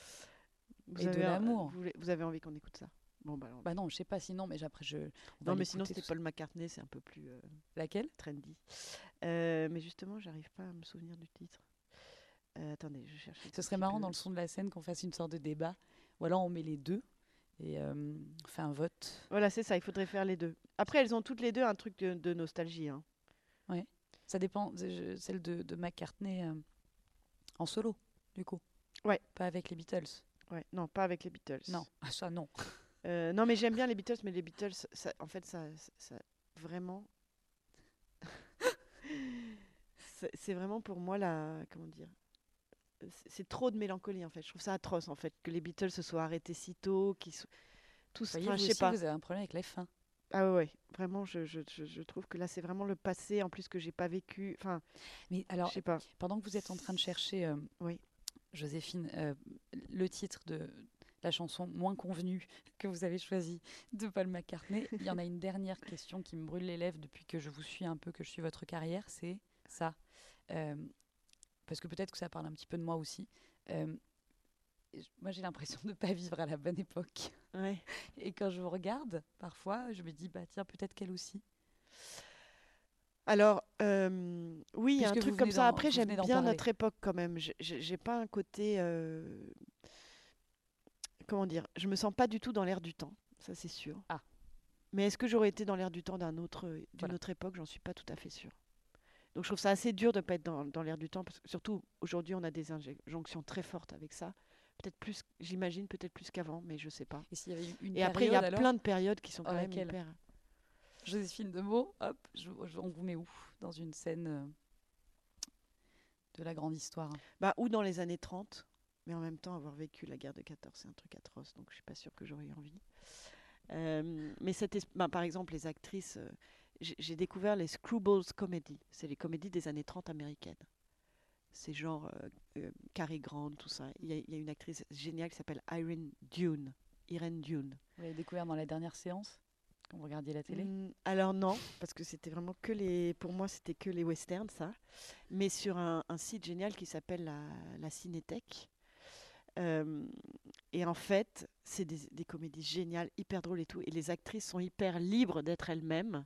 Et de l'amour. Vous, avez envie qu'on écoute ça? Bon, bah, alors, Bah non, je sais pas sinon, mais après je. non, mais sinon c'était Paul McCartney, c'est un peu plus euh. Laquelle? trendy. Euh, mais justement, j'arrive pas à me souvenir du titre. Euh, attendez, je cherche. Ce serait marrant peu. dans le son de la scène qu'on fasse une sorte de débat. Ou alors on met les deux et euh, on fait un vote. Voilà, c'est ça, il faudrait faire les deux. Après, elles ont toutes les deux un truc de, de nostalgie. hein. Ça dépend. je- Celle de, de McCartney euh, en solo, du coup. Ouais. Pas avec les Beatles. Ouais, non, pas avec les Beatles. Non, ah, ça non. Euh, non, mais j'aime bien les Beatles, mais les Beatles, ça, en fait, ça, vraiment. c'est vraiment pour moi la. Comment dire C'est trop de mélancolie, en fait. Je trouve ça atroce, en fait, que les Beatles se soient arrêtés si tôt, qu'ils soient. Tous, Voyez, enfin, vous je sais aussi, pas. vous avez un problème avec les fins. Ah ouais, vraiment, je, je, je, je trouve que là, c'est vraiment le passé, en plus que j'ai pas vécu. Enfin, Mais je alors, sais pas. pendant que vous êtes en train de chercher euh, Oui. Joséphine, euh, le titre de la chanson moins convenue que vous avez choisie de Paul McCartney. Il y en a une dernière question qui me brûle les lèvres depuis que je vous suis un peu, que je suis votre carrière, c'est ça. Euh, parce que peut-être que ça parle un petit peu de moi aussi. Euh, moi, j'ai l'impression de ne pas vivre à la bonne époque. Ouais. Et quand je vous regarde, parfois, je me dis, bah tiens, peut-être qu'elle aussi. Alors, euh, oui, il y a un Puisque truc comme ça. Après, j'aime bien notre époque quand même. J'ai- pas un côté. euh, comment dire Je me sens pas du tout dans l'air du temps, ça c'est sûr. Ah. Mais est-ce que j'aurais été dans l'air du temps d'un autre, d'une Voilà. autre époque? J'en suis pas tout à fait sûre. Donc je trouve ça assez dur de pas être dans, dans l'air du temps, parce que surtout aujourd'hui on a des injonctions très fortes avec ça. Peut-être plus, j'imagine, peut-être plus qu'avant, mais je sais pas. Et s'il y avait eu une Et après, il y a plein de périodes qui sont quand même hyper. Joséphine de Meaux, hop, je- je- on vous met où Dans une scène euh, de la grande histoire? Bah, ou dans les années 30, mais en même temps, avoir vécu la guerre de 14, c'est un truc atroce, donc je suis pas sûre que j'aurais envie. Euh, mais cette bah, par exemple, les actrices, euh, j'ai découvert les Screwballs Comedy, c'est les comédies des années 30 américaines. C'est genre euh, euh, Cary Grant, tout ça. Il y, a- il y a une actrice géniale qui s'appelle Irene Dune. Irene Dune. Vous l'avez découvert dans la dernière séance, quand vous regardiez la télé? Mm, alors non, parce que c'était vraiment que les, pour moi c'était que les westerns ça, mais sur un, un site génial qui s'appelle la, la Cinétech. Euh, et en fait, c'est des, des comédies géniales, hyper drôles et tout, et les actrices sont hyper libres d'être elles-mêmes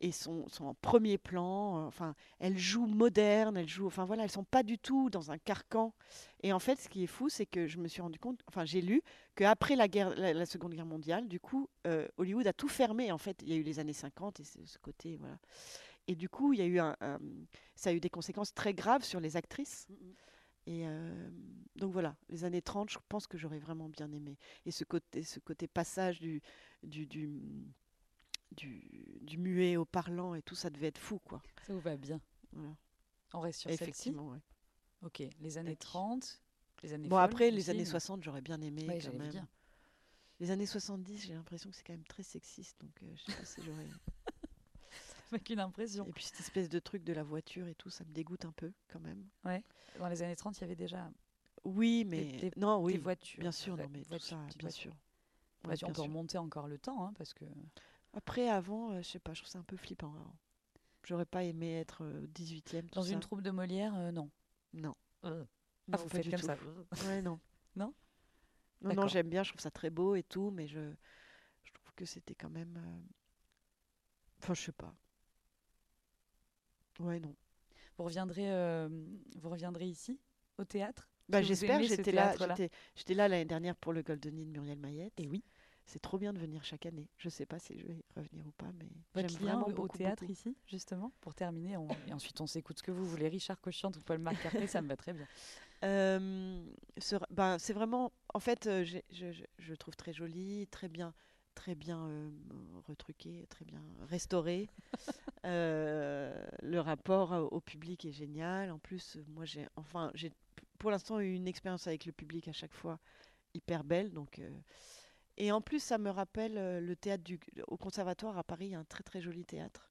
et sont, sont en premier plan. euh, Enfin, elles jouent modernes, elles jouent, enfin voilà, elles sont pas du tout dans un carcan. Et en fait, ce qui est fou, c'est que je me suis rendu compte, enfin j'ai lu qu'après la guerre, la, la Seconde Guerre mondiale, du coup, euh, Hollywood a tout fermé. En fait, il y a eu les années 50 et ce, ce côté, voilà. Et du coup, il y a eu un, un- ça a eu des conséquences très graves sur les actrices. Et euh, donc voilà, les années 30, je pense que j'aurais vraiment bien aimé. Et ce côté, ce côté passage du, du, du, du, du muet au parlant et tout, ça devait être fou, quoi. Ça vous va bien Voilà. On reste sur Effectivement, ouais. Ok, les années Tac. 30, les années Bon, folles après, les années mais- 60, j'aurais bien aimé Ouais, quand même. dire. Les années 70, j'ai l'impression que c'est quand même très sexiste, donc euh, je sais pas si j'aurais... Avec une impression. Et puis cette espèce de truc de la voiture et tout, ça me dégoûte un peu quand même. Dans les années 30, il y avait déjà Oui, mais des- non, des oui, voitures. bien sûr, non, mais tout ça, bien voitures. sûr. Bah, Ouais, on peut remonter encore le temps, hein, parce que Après, avant, euh, je sais pas, je trouve ça un peu flippant. avant. J'aurais pas aimé être euh, 18e. tout dans une ça. troupe de Molière, euh, non. Non. Euh. Non, Ah, vous faites comme tout. ça. Ouais, non. Non? Non, non, j'aime bien, je trouve ça très beau et tout, mais je, je trouve que c'était quand même. euh, Enfin, je sais pas. Ouais, non. Vous reviendrez, euh, vous reviendrez ici, au théâtre? Bah, j'espère, j'étais là, j'étais, là l'année dernière pour le Goldenie de Muriel Mayette. Et oui. C'est trop bien de venir chaque année. Je sais pas si je vais revenir ou pas, mais j'aime vraiment au- au beaucoup, théâtre beaucoup. ici, justement, pour terminer. on- Et ensuite, on s'écoute ce que vous voulez. Richard Cochiant ou Paul McCartney, ça me va très bien. Euh, ce- ben, c'est vraiment, en fait, euh, je, je- trouve très joli, très bien, très bien euh, retruqué, très bien restauré. Euh, le rapport au public est génial. En plus, moi, j'ai, enfin, j'ai pour l'instant eu une expérience avec le public à chaque fois hyper belle. Donc, euh, et en plus, ça me rappelle euh, le théâtre du, au conservatoire à Paris, il y a un très très joli théâtre.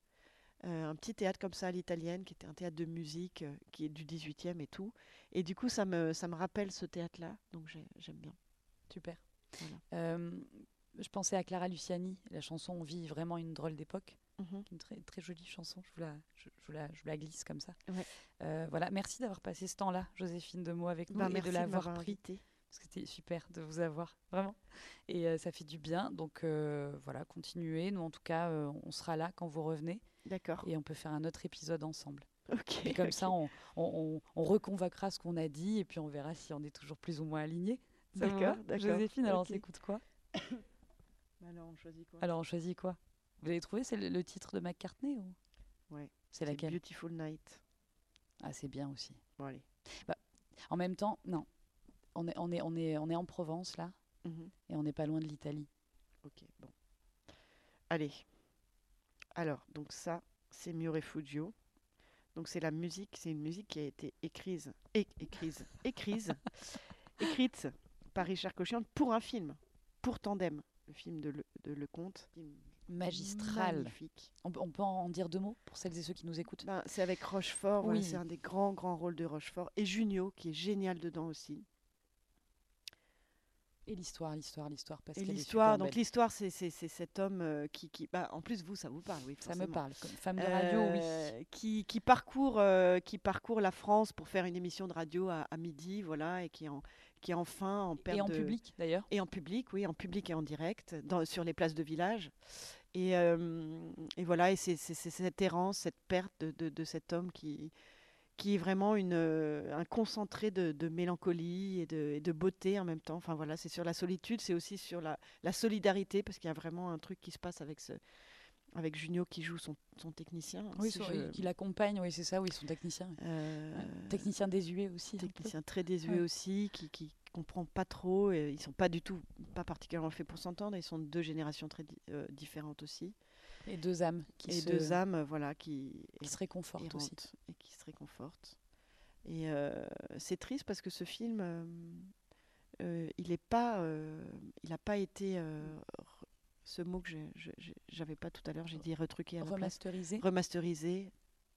Euh, un petit théâtre comme ça à l'italienne, qui était un théâtre de musique, euh, qui est du 18e et tout. Et du coup, ça me, ça me rappelle ce théâtre-là, donc j'ai- j'aime bien. Super. Voilà. Euh, je pensais à Clara Luciani, la chanson On vit vraiment une drôle d'époque. Une très, très jolie chanson, je vous la, je, je vous la, je vous la glisse comme ça. Ouais. Voilà, merci d'avoir passé ce temps-là, Joséphine de avec nous Bah, et merci de l'avoir pris. Parce que c'était super de vous avoir, vraiment. Et euh, ça fait du bien. Donc euh, voilà, continuez. Nous, en tout cas, euh, on sera là quand vous revenez D'accord. et on peut faire un autre épisode ensemble. Ok. Et comme ça, on, on, ce qu'on a dit et puis on verra si on est toujours plus ou moins vous D'accord. Joséphine, alors on s'écoute quoi? Bah Alors, on choisit quoi? Alors on choisit quoi? Vous avez trouvé c'est le, le titre de McCartney ou? Ouais. C'est C'est laquelle? Beautiful Night. Ah, c'est bien aussi. Bon, allez. En même temps, non. On est, on est, on est, on est en Provence là Mhm. et on n'est pas loin de l'Italie. Ok, bon. Allez. Alors, donc ça, c'est Mio Refugio. Donc c'est la musique, c'est une musique qui a été écrise, é- écrise, écrise, écrite par Richard Cochian pour un film, pour Tandem, le film de Le, de Lecomte, Magistral. magnifique. On, peut- on peut en dire deux mots pour celles et ceux qui nous écoutent? Ben, c'est avec Rochefort, voilà, Oui. c'est un des grands, grands rôles de Rochefort. Et Junio, qui est génial dedans aussi. Et l'histoire, l'histoire, l'histoire. Parce Et l'histoire, donc l'histoire, c'est c'est- c'est cet homme euh, qui, qui bah, en plus vous, ça vous parle, oui. Ça me parle. Comme femme de radio, oui. Euh, qui, qui parcourt, euh, qui parcourt la France pour faire une émission de radio à, à midi, voilà, et qui en, qui est enfin en perte Et en de- public, d'ailleurs. Et en public, oui, en public et en direct, dans, sur les places de village. Et, euh, et voilà, et c'est cette errance, cette perte de, de- de cet homme qui, qui est vraiment une, euh, un concentré de, de mélancolie et de, et de beauté en même temps. Enfin voilà, c'est sur la solitude, c'est aussi sur la, la solidarité, parce qu'il y a vraiment un truc qui se passe avec, ce, avec Junio qui joue son, son technicien. Oui, Si son- je- qui l'accompagne, oui, c'est ça, oui, son technicien. euh, Technicien désuet aussi. technicien très désuet Ouais. aussi, qui, qui comprend pas trop. Et ils sont pas du tout, pas particulièrement faits pour s'entendre. Ils sont de deux générations très euh, différentes aussi. Et deux âmes qui, et se, deux âmes, voilà, qui, qui se réconfortent aussi. et qui se réconfortent. Et euh, c'est triste parce que ce film, euh, euh, il est pas, euh, il n'a pas été ce mot que j'avais pas tout à l'heure. J'ai dit retruqué à. Remasterisé. remasterisé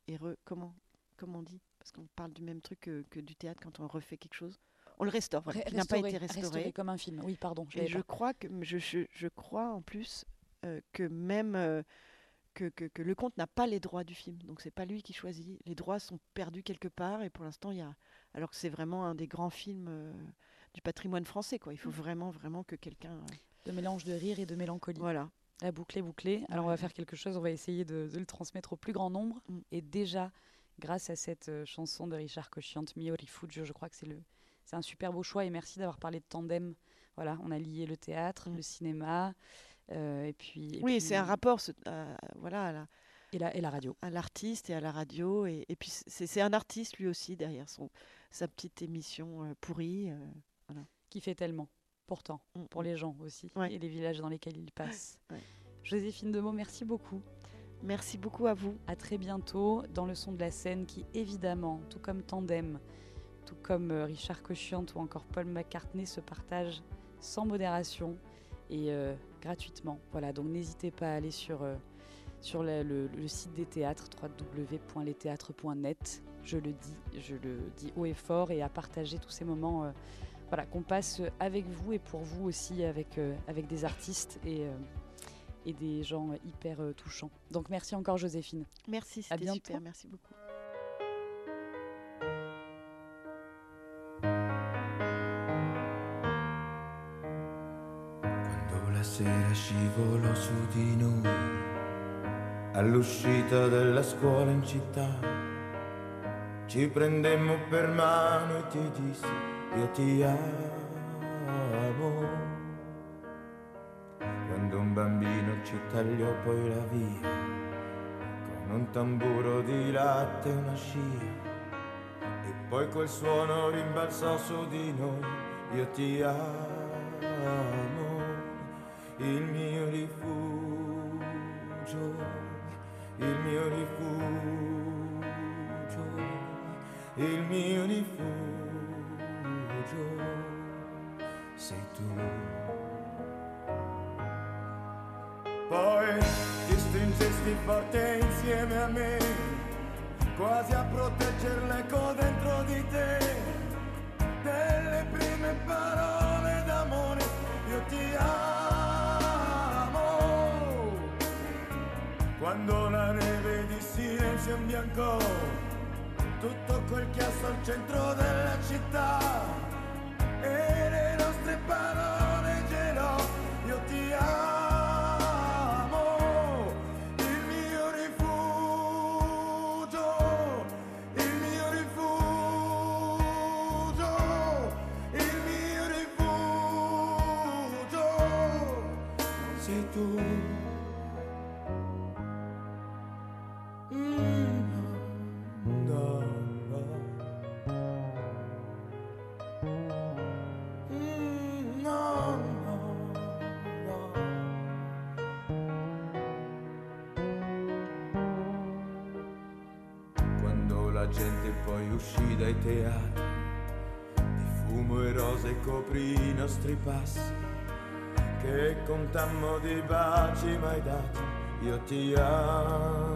et re, comment comment on dit? Parce qu'on parle du même truc que, que du théâtre quand on refait quelque chose on le restaure voilà, qui n'a pas été restauré, comme un film. Oui, pardon. je et l'avais je pas. crois que je, je, je crois en plus que même euh, que, que, que le comte n'a pas les droits du film donc c'est pas lui qui choisit les droits sont perdus quelque part et pour l'instant il y a alors que c'est vraiment un des grands films euh, du patrimoine français quoi il faut Mm. vraiment vraiment que quelqu'un euh, De mélange de rire et de mélancolie. voilà La boucle est bouclée. Alors on va faire quelque chose, on va essayer de, de le transmettre au plus grand nombre. Mm. Et déjà, grâce à cette euh, chanson de Richard Cochiante, Mio Rifugio, je crois que c'est le, c'est un super beau choix. Et merci d'avoir parlé de tandem. Voilà, on a lié le théâtre, Mm. le cinéma, euh, et puis. et oui puis- c'est un rapport ce- à- voilà à la, Et la, et la radio. à l'artiste et à la radio. Et, et puis c'est c'est un artiste lui aussi derrière son, sa petite émission euh, pourrie. euh. qui fait tellement, pourtant, Mm, pour mm. les gens aussi, Ouais. et les villages dans lesquels ils passent. Ouais. Joséphine Demeaux, merci beaucoup. Merci beaucoup à vous. À très bientôt dans le son de la scène qui, évidemment, tout comme Tandem, tout comme euh, Richard Cochiante ou encore Paul McCartney, se partagent sans modération et euh, gratuitement. Voilà, donc n'hésitez pas à aller sur, euh, sur le, le- le site des théâtres, www.letheatre.net. Je le dis, je le dis haut et fort, et à partager tous ces moments euh, voilà, qu'on passe avec vous et pour vous aussi avec, euh, avec des artistes et, et des gens hyper touchants. Donc merci encore Joséphine. Merci, c'était super. Merci beaucoup. Sera scivolo su di noi, all'uscita della scuola in città, ci prendemmo per mano e ti dissi io ti amo. Quando un bambino ci tagliò poi la via, con un tamburo di latte e una scia, e poi quel suono rimbalzò su di noi, io ti amo, uscì dai teatri, di fumo e rose coprì i nostri passi, che contammo di baci mai dati, io ti amo,